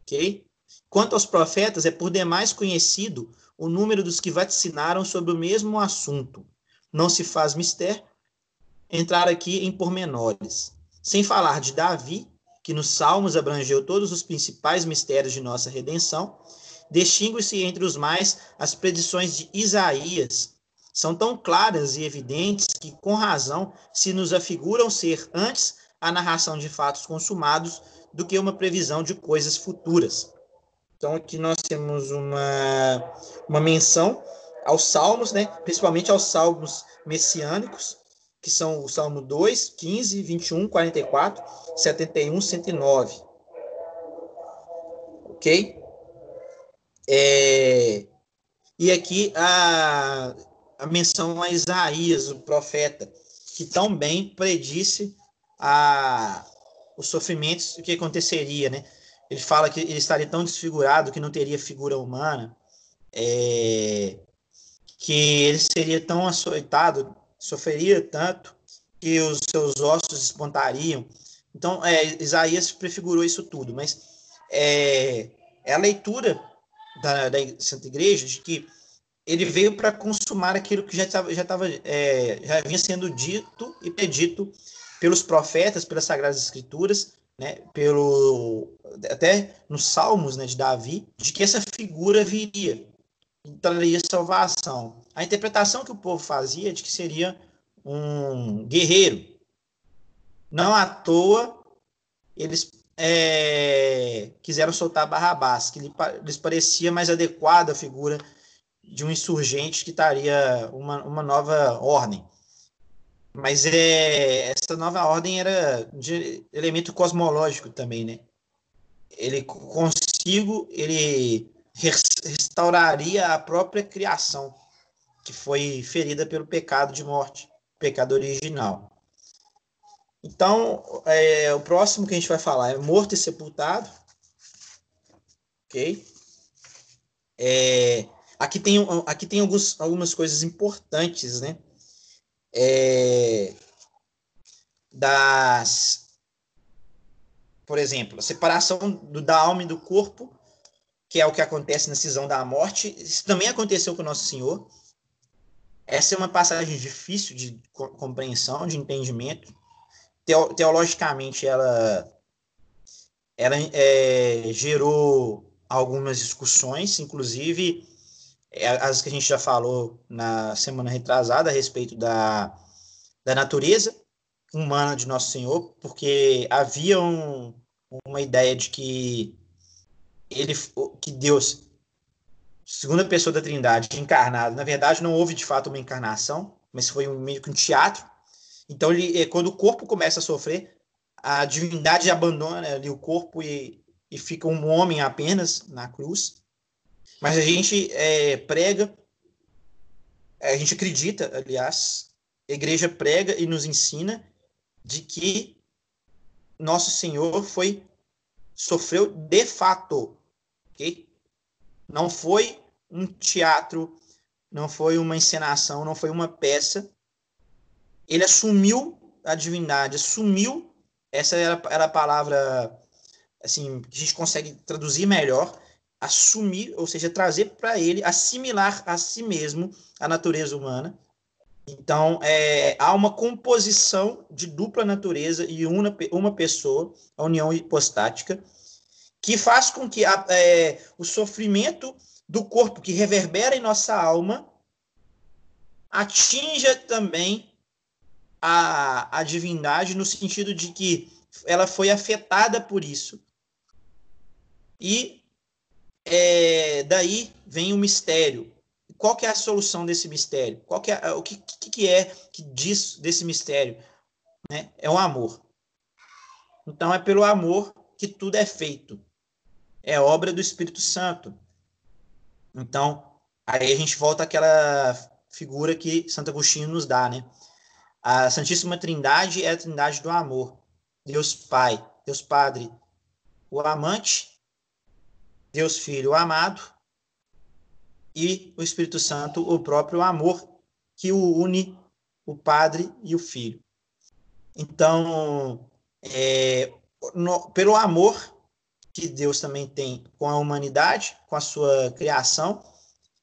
ok? Quanto aos profetas, é por demais conhecido o número dos que vaticinaram sobre o mesmo assunto. Não se faz mistério entrar aqui em pormenores. Sem falar de Davi, que nos Salmos abrangeu todos os principais mistérios de nossa redenção, distingue-se entre os mais as predições de Isaías, são tão claras e evidentes que, com razão, se nos afiguram ser antes a narração de fatos consumados do que uma previsão de coisas futuras. Então, aqui nós temos uma, uma menção aos salmos, né? principalmente aos salmos messiânicos, que são o Salmo 2, 15, 21, 44, 71, 109. Ok? É, e aqui a, a menção a Isaías, o profeta, que tão bem predisse a, os sofrimentos, que aconteceria, né? Ele fala que ele estaria tão desfigurado que não teria figura humana, é, que ele seria tão açoitado, sofreria tanto, que os seus ossos espontariam. Então, é, Isaías prefigurou isso tudo, mas é, é a leitura da, da Santa Igreja de que ele veio para consumar aquilo que já estava já tava, é, já vinha sendo dito e predito pelos profetas, pelas sagradas escrituras, né, pelo até nos Salmos, né, de Davi, de que essa figura viria traria salvação. A interpretação que o povo fazia de que seria um guerreiro. Não à toa eles é, quiseram soltar Barrabás, que lhes parecia mais adequada a figura de um insurgente que estaria uma, uma nova ordem. Mas é, essa nova ordem era de elemento cosmológico também, né? Ele consigo, ele restauraria a própria criação, que foi ferida pelo pecado de morte, pecado original. Então, é, o próximo que a gente vai falar é morto e sepultado. Ok? É, Aqui tem, aqui tem alguns, algumas coisas importantes, né? É, das, por exemplo, a separação do, da alma e do corpo, que é o que acontece na cisão da morte. Isso também aconteceu com Nosso Senhor. Essa é uma passagem difícil de compreensão, de entendimento. Teo, teologicamente, ela, ela é, gerou algumas discussões, inclusive é, as que a gente já falou na semana retrasada a respeito da, da natureza humana de Nosso Senhor, porque havia um, uma ideia de que ele que Deus segunda pessoa da Trindade encarnado. Na verdade, não houve de fato uma encarnação, mas foi um, meio que um teatro. Então, ele, é, quando o corpo começa a sofrer, a divindade abandona ali o corpo e, e fica um homem apenas na cruz. Mas a gente é, prega, a gente acredita, aliás, a igreja prega e nos ensina de que nosso Senhor foi sofreu de fato, ok? Não foi um teatro, não foi uma encenação, não foi uma peça. Ele assumiu a divindade, assumiu, essa era, era a palavra assim, que a gente consegue traduzir melhor, assumir, ou seja, trazer para ele, assimilar a si mesmo a natureza humana. Então, é, há uma composição de dupla natureza e uma, uma pessoa, a união hipostática, que faz com que a, é, o sofrimento do corpo que reverbera em nossa alma atinja também a, a divindade, no sentido de que ela foi afetada por isso. E é, daí vem o mistério. Qual que é a solução desse mistério? Qual que é, o que, que, é que diz desse mistério? Né? É o amor. Então é pelo amor que tudo é feito é obra do Espírito Santo. Então, aí a gente volta àquela figura que Santo Agostinho nos dá, né? A Santíssima Trindade é a trindade do amor. Deus Pai, Deus Padre, o amante, Deus Filho, o amado, e o Espírito Santo, o próprio amor que o une o Padre e o Filho. Então, é, no, pelo amor que Deus também tem com a humanidade, com a sua criação,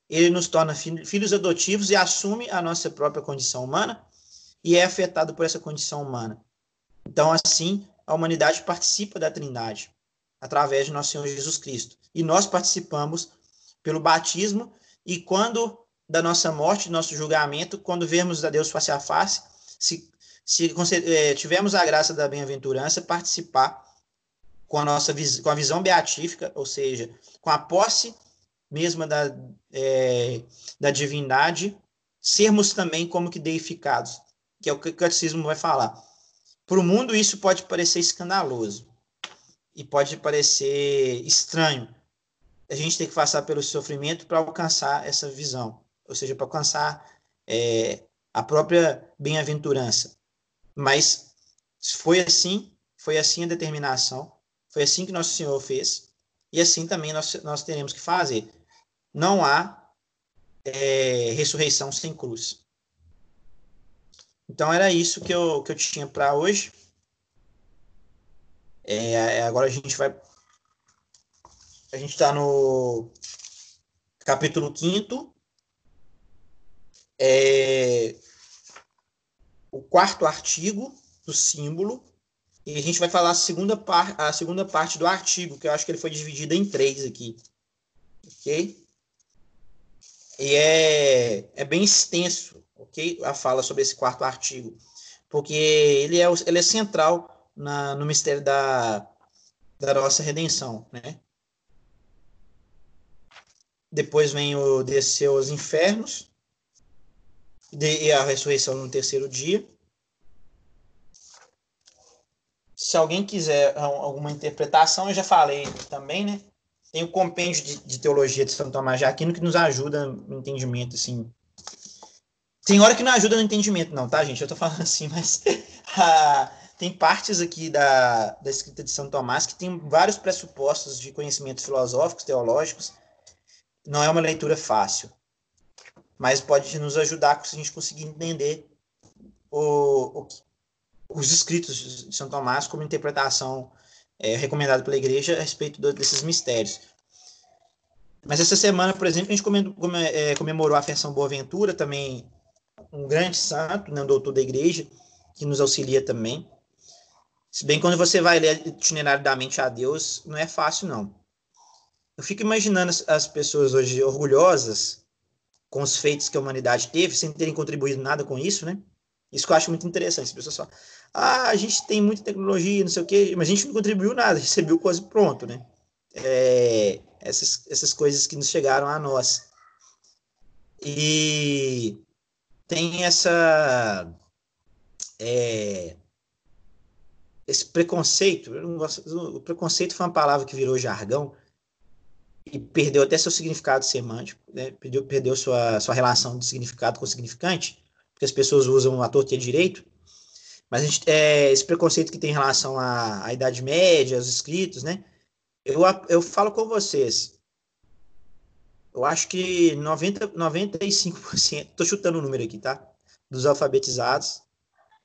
ele nos torna filhos adotivos e assume a nossa própria condição humana e é afetado por essa condição humana. Então, assim, a humanidade participa da Trindade através de nosso Senhor Jesus Cristo. E nós participamos pelo batismo e quando da nossa morte, nosso julgamento, quando vermos a Deus face a face, se, se é, tivermos a graça da bem-aventurança, participar com a nossa com a visão beatífica, ou seja, com a posse mesma da, é, da divindade, sermos também como que deificados, que é o que o catecismo vai falar. Para o mundo isso pode parecer escandaloso e pode parecer estranho. A gente tem que passar pelo sofrimento para alcançar essa visão, ou seja, para alcançar é, a própria bem-aventurança. Mas foi assim, foi assim a determinação foi assim que Nosso Senhor fez, e assim também nós, nós teremos que fazer. Não há é, ressurreição sem cruz. Então era isso que eu, que eu tinha para hoje. É, é, agora a gente vai. A gente está no capítulo 5. É, o quarto artigo do símbolo e a gente vai falar a segunda, par a segunda parte do artigo, que eu acho que ele foi dividido em três aqui. Ok? E é, é bem extenso, ok? A fala sobre esse quarto artigo. Porque ele é, ele é central na, no mistério da, da nossa redenção, né? Depois vem o descer aos infernos e a ressurreição no terceiro dia se alguém quiser alguma interpretação, eu já falei também, né? Tem o compêndio de, de teologia de Santo Tomás de Aquino que nos ajuda no entendimento, assim. Tem hora que não ajuda no entendimento, não, tá, gente? Eu tô falando assim, mas tem partes aqui da, da escrita de Santo Tomás que tem vários pressupostos de conhecimentos filosóficos, teológicos. Não é uma leitura fácil, mas pode nos ajudar se a gente conseguir entender o, o, os escritos de São Tomás como interpretação é, recomendada pela igreja a respeito do, desses mistérios. Mas essa semana, por exemplo, a gente é, comemorou a Festa Boaventura, também um grande santo, né, um doutor da igreja, que nos auxilia também. Se bem quando você vai ler itinerário da mente a Deus, não é fácil, não. Eu fico imaginando as, as pessoas hoje orgulhosas com os feitos que a humanidade teve, sem terem contribuído nada com isso, né? Isso que eu acho muito interessante. As pessoas falam, ah, a gente tem muita tecnologia, não sei o quê, mas a gente não contribuiu nada, recebeu quase pronto, né? É, essas, essas coisas que nos chegaram a nós. E tem essa é, esse preconceito, gosto, o preconceito foi uma palavra que virou jargão e perdeu até seu significado semântico, né? perdeu, perdeu sua, sua relação de significado com significante, porque as pessoas usam a torta direito, mas a gente, é, esse preconceito que tem em relação à, à Idade Média, aos escritos, né? Eu, eu falo com vocês, eu acho que 90, 95%, estou chutando o número aqui, tá? Dos alfabetizados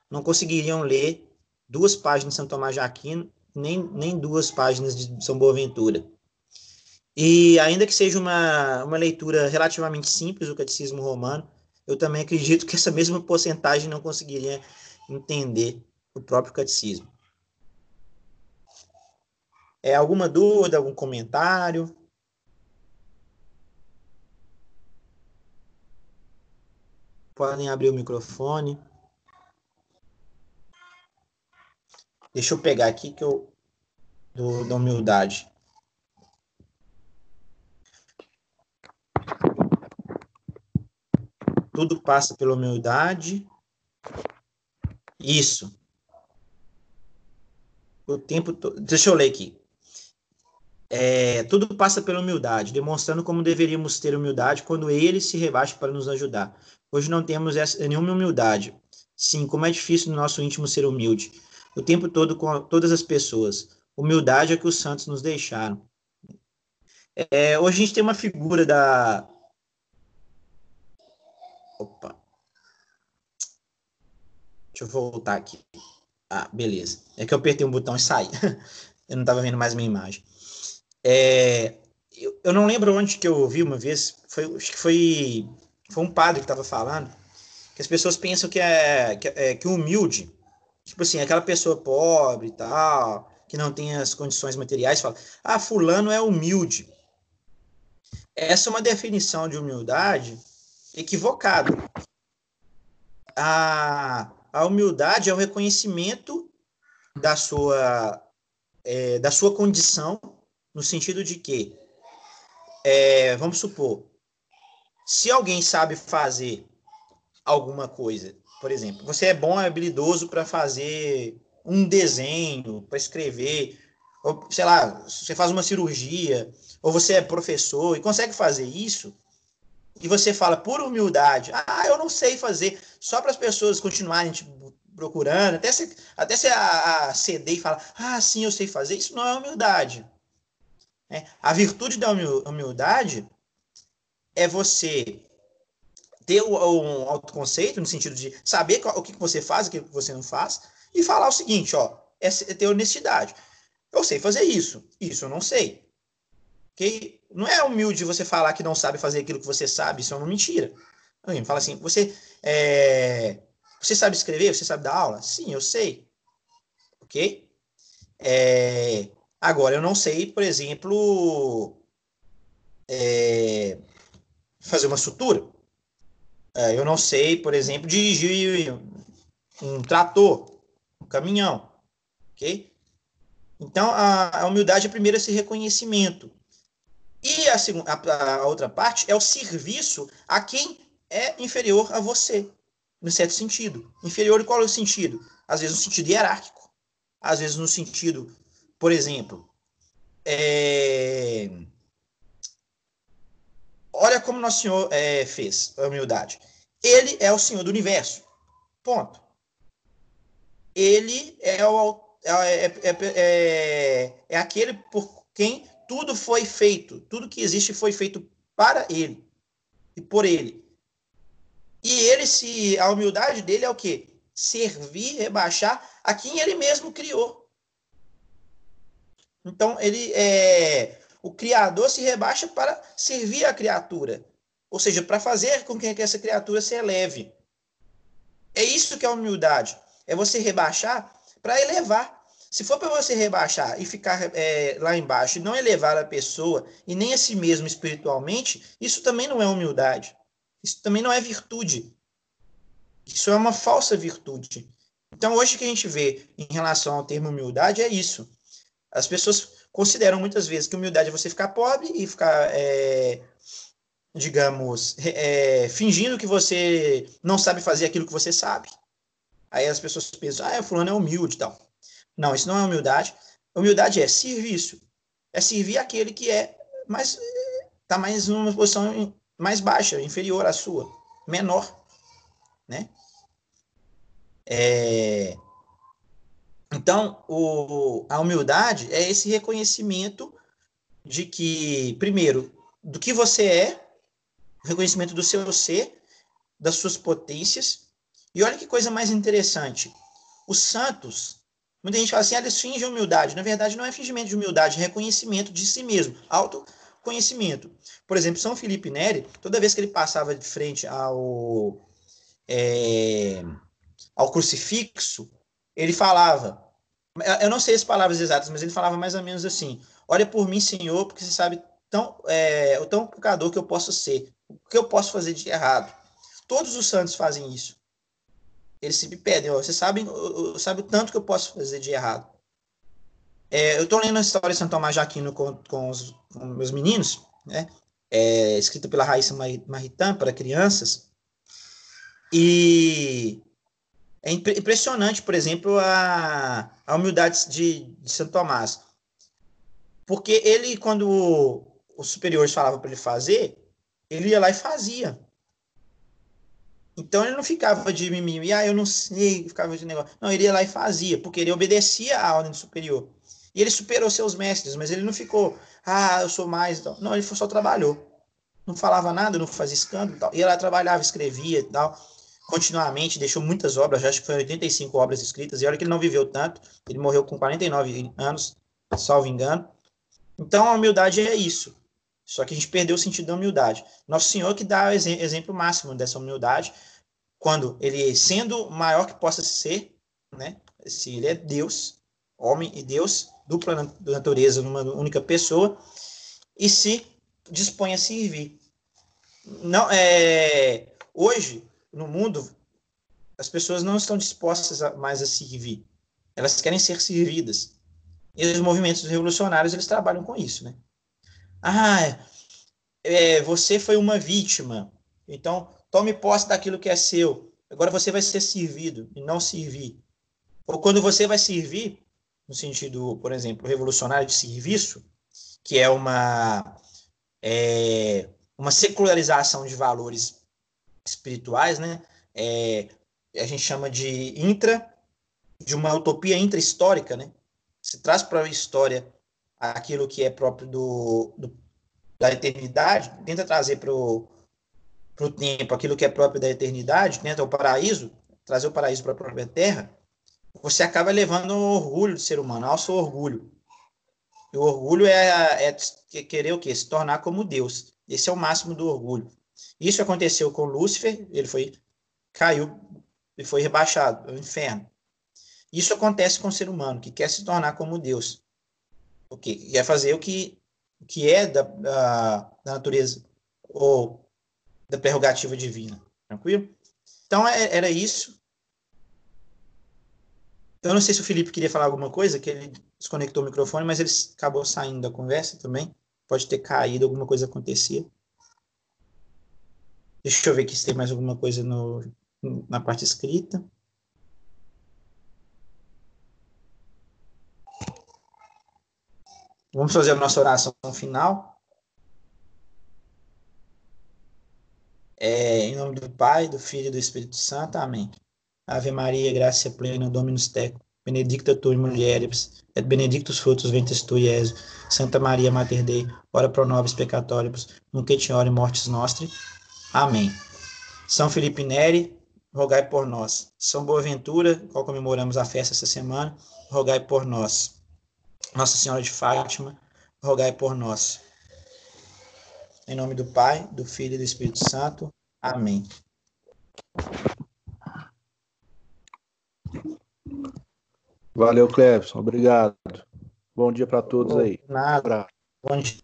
não conseguiriam ler duas páginas de São Tomás de Aquino, nem, nem duas páginas de São Boaventura. E ainda que seja uma, uma leitura relativamente simples do Catecismo Romano, eu também acredito que essa mesma porcentagem não conseguiria entender o próprio Catecismo. É alguma dúvida, algum comentário? Podem abrir o microfone. Deixa eu pegar aqui que eu do, da humildade. Tudo passa pela humildade. Isso. O tempo todo. Deixa eu ler aqui. É, tudo passa pela humildade, demonstrando como deveríamos ter humildade quando ele se rebaixa para nos ajudar. Hoje não temos essa, nenhuma humildade. Sim, como é difícil no nosso íntimo ser humilde o tempo todo com todas as pessoas. Humildade é que os santos nos deixaram. É, hoje a gente tem uma figura da. Opa. Deixa eu voltar aqui. Ah, beleza. É que eu apertei um botão e saí. eu não estava vendo mais minha imagem. É, eu, eu, não lembro onde que eu ouvi uma vez. Foi, acho que foi, foi um padre que estava falando que as pessoas pensam que é que, é, que humilde Tipo assim, aquela pessoa pobre e tal, que não tem as condições materiais, fala: ah, Fulano é humilde. Essa é uma definição de humildade equivocada. A, a humildade é o reconhecimento da sua, é, da sua condição, no sentido de que, é, vamos supor, se alguém sabe fazer alguma coisa por exemplo, você é bom, é habilidoso para fazer um desenho, para escrever, ou sei lá, você faz uma cirurgia, ou você é professor e consegue fazer isso, e você fala por humildade, ah, eu não sei fazer, só para as pessoas continuarem te procurando, até você, até você a, a ceder e falar, ah, sim, eu sei fazer, isso não é humildade. É, a virtude da humildade é você ter um autoconceito, no sentido de saber o que você faz, o que você não faz, e falar o seguinte, ó, é, ter honestidade. Eu sei fazer isso, isso eu não sei. Okay? Não é humilde você falar que não sabe fazer aquilo que você sabe, isso é uma mentira. Alguém fala assim, você, é, você sabe escrever, você sabe dar aula? Sim, eu sei. Ok? É, agora, eu não sei, por exemplo, é, fazer uma sutura. É, eu não sei, por exemplo, dirigir um trator, um caminhão, ok? Então, a, a humildade é primeiro esse reconhecimento. E a, segunda, a, a outra parte é o serviço a quem é inferior a você, no certo sentido. Inferior em qual é o sentido? Às vezes no sentido hierárquico. Às vezes no sentido, por exemplo, é, Olha como Nosso Senhor é, fez a humildade. Ele é o Senhor do universo. Ponto. Ele é, o, é, é, é, é aquele por quem tudo foi feito. Tudo que existe foi feito para ele e por ele. E ele se a humildade dele é o quê? Servir, rebaixar a quem ele mesmo criou. Então ele é o Criador se rebaixa para servir a criatura, ou seja, para fazer com que essa criatura se eleve. É isso que é humildade. É você rebaixar para elevar. Se for para você rebaixar e ficar é, lá embaixo e não elevar a pessoa e nem a si mesmo espiritualmente, isso também não é humildade. Isso também não é virtude. Isso é uma falsa virtude. Então, hoje que a gente vê em relação ao termo humildade é isso. As pessoas consideram muitas vezes que humildade é você ficar pobre e ficar, é, digamos, é, fingindo que você não sabe fazer aquilo que você sabe. Aí as pessoas pensam, ah, fulano é humilde e tal. Não, isso não é humildade. Humildade é serviço. É servir aquele que é mais está mais numa posição mais baixa, inferior à sua, menor, né? É... Então, o, a humildade é esse reconhecimento de que, primeiro, do que você é, reconhecimento do seu ser, das suas potências. E olha que coisa mais interessante. Os santos, muita gente fala assim, ah, eles fingem humildade. Na verdade, não é fingimento de humildade, é reconhecimento de si mesmo, autoconhecimento. Por exemplo, São Felipe Neri, toda vez que ele passava de frente ao, é, ao crucifixo, ele falava, eu não sei as palavras exatas, mas ele falava mais ou menos assim: Olha por mim, Senhor, porque você sabe tão, é, o tão pecador que eu posso ser, o que eu posso fazer de errado. Todos os santos fazem isso. Eles se pedem, você sabe, sabe o tanto que eu posso fazer de errado. É, eu estou lendo a história de Santo Tomás de Aquino com, com, os, com meus meninos, né? É, escrita pela Raíssa Maritan para crianças. E é impressionante, por exemplo, a, a humildade de, de Santo Tomás. Porque ele, quando os superiores falavam para ele fazer, ele ia lá e fazia. Então ele não ficava de mimimi, ah, eu não sei, ficava de negócio. Não, ele ia lá e fazia, porque ele obedecia à ordem superior. E ele superou seus mestres, mas ele não ficou, ah, eu sou mais. Não, ele só trabalhou. Não falava nada, não fazia escândalo. Tal. Ia lá, trabalhava, escrevia e tal continuamente, deixou muitas obras, acho que foram 85 obras escritas, e olha que ele não viveu tanto, ele morreu com 49 anos, salvo engano. Então a humildade é isso. Só que a gente perdeu o sentido da humildade. Nosso Senhor que dá o exemplo máximo dessa humildade, quando ele, sendo maior que possa ser, né, se ele é Deus, homem e Deus, dupla natureza numa única pessoa, e se dispõe a servir. Não, é, hoje, no mundo, as pessoas não estão dispostas a, mais a servir. Elas querem ser servidas. E os movimentos revolucionários, eles trabalham com isso, né? Ah, é, você foi uma vítima. Então, tome posse daquilo que é seu. Agora você vai ser servido e não servir. Ou quando você vai servir, no sentido, por exemplo, revolucionário de serviço, que é uma, é, uma secularização de valores espirituais, né? É, a gente chama de intra, de uma utopia intra-histórica, né? Se traz para a história aquilo que é próprio do, do da eternidade, tenta trazer para o tempo aquilo que é próprio da eternidade, tenta o paraíso, trazer o paraíso para a própria terra, você acaba levando o orgulho do ser humano, ao seu orgulho. E o orgulho é, é querer o quê? Se tornar como Deus. Esse é o máximo do orgulho. Isso aconteceu com Lúcifer, ele foi caiu e foi rebaixado ao inferno. Isso acontece com o ser humano que quer se tornar como Deus, o que quer fazer o que que é da, da, da natureza ou da prerrogativa divina, tranquilo? Então é, era isso. Eu não sei se o Felipe queria falar alguma coisa, que ele desconectou o microfone, mas ele acabou saindo da conversa também. Pode ter caído, alguma coisa acontecia. Deixa eu ver aqui se tem mais alguma coisa no, na parte escrita. Vamos fazer a nossa oração final. É, em nome do Pai, do Filho e do Espírito Santo. Amém. Ave Maria, graça plena, Dominus tecum, benedicta tu in mulieribus, et benedictus fructus ventris tui. Santa Maria, Mater Dei, ora pro nobis peccatoribus, nunc et in mortis nostri. Amém. São Felipe Neri, rogai por nós. São Boaventura, qual comemoramos a festa essa semana, rogai por nós. Nossa Senhora de Fátima, rogai por nós. Em nome do Pai, do Filho e do Espírito Santo. Amém. Valeu, Clebson. Obrigado. Bom dia para todos aí. Nada. Bom dia.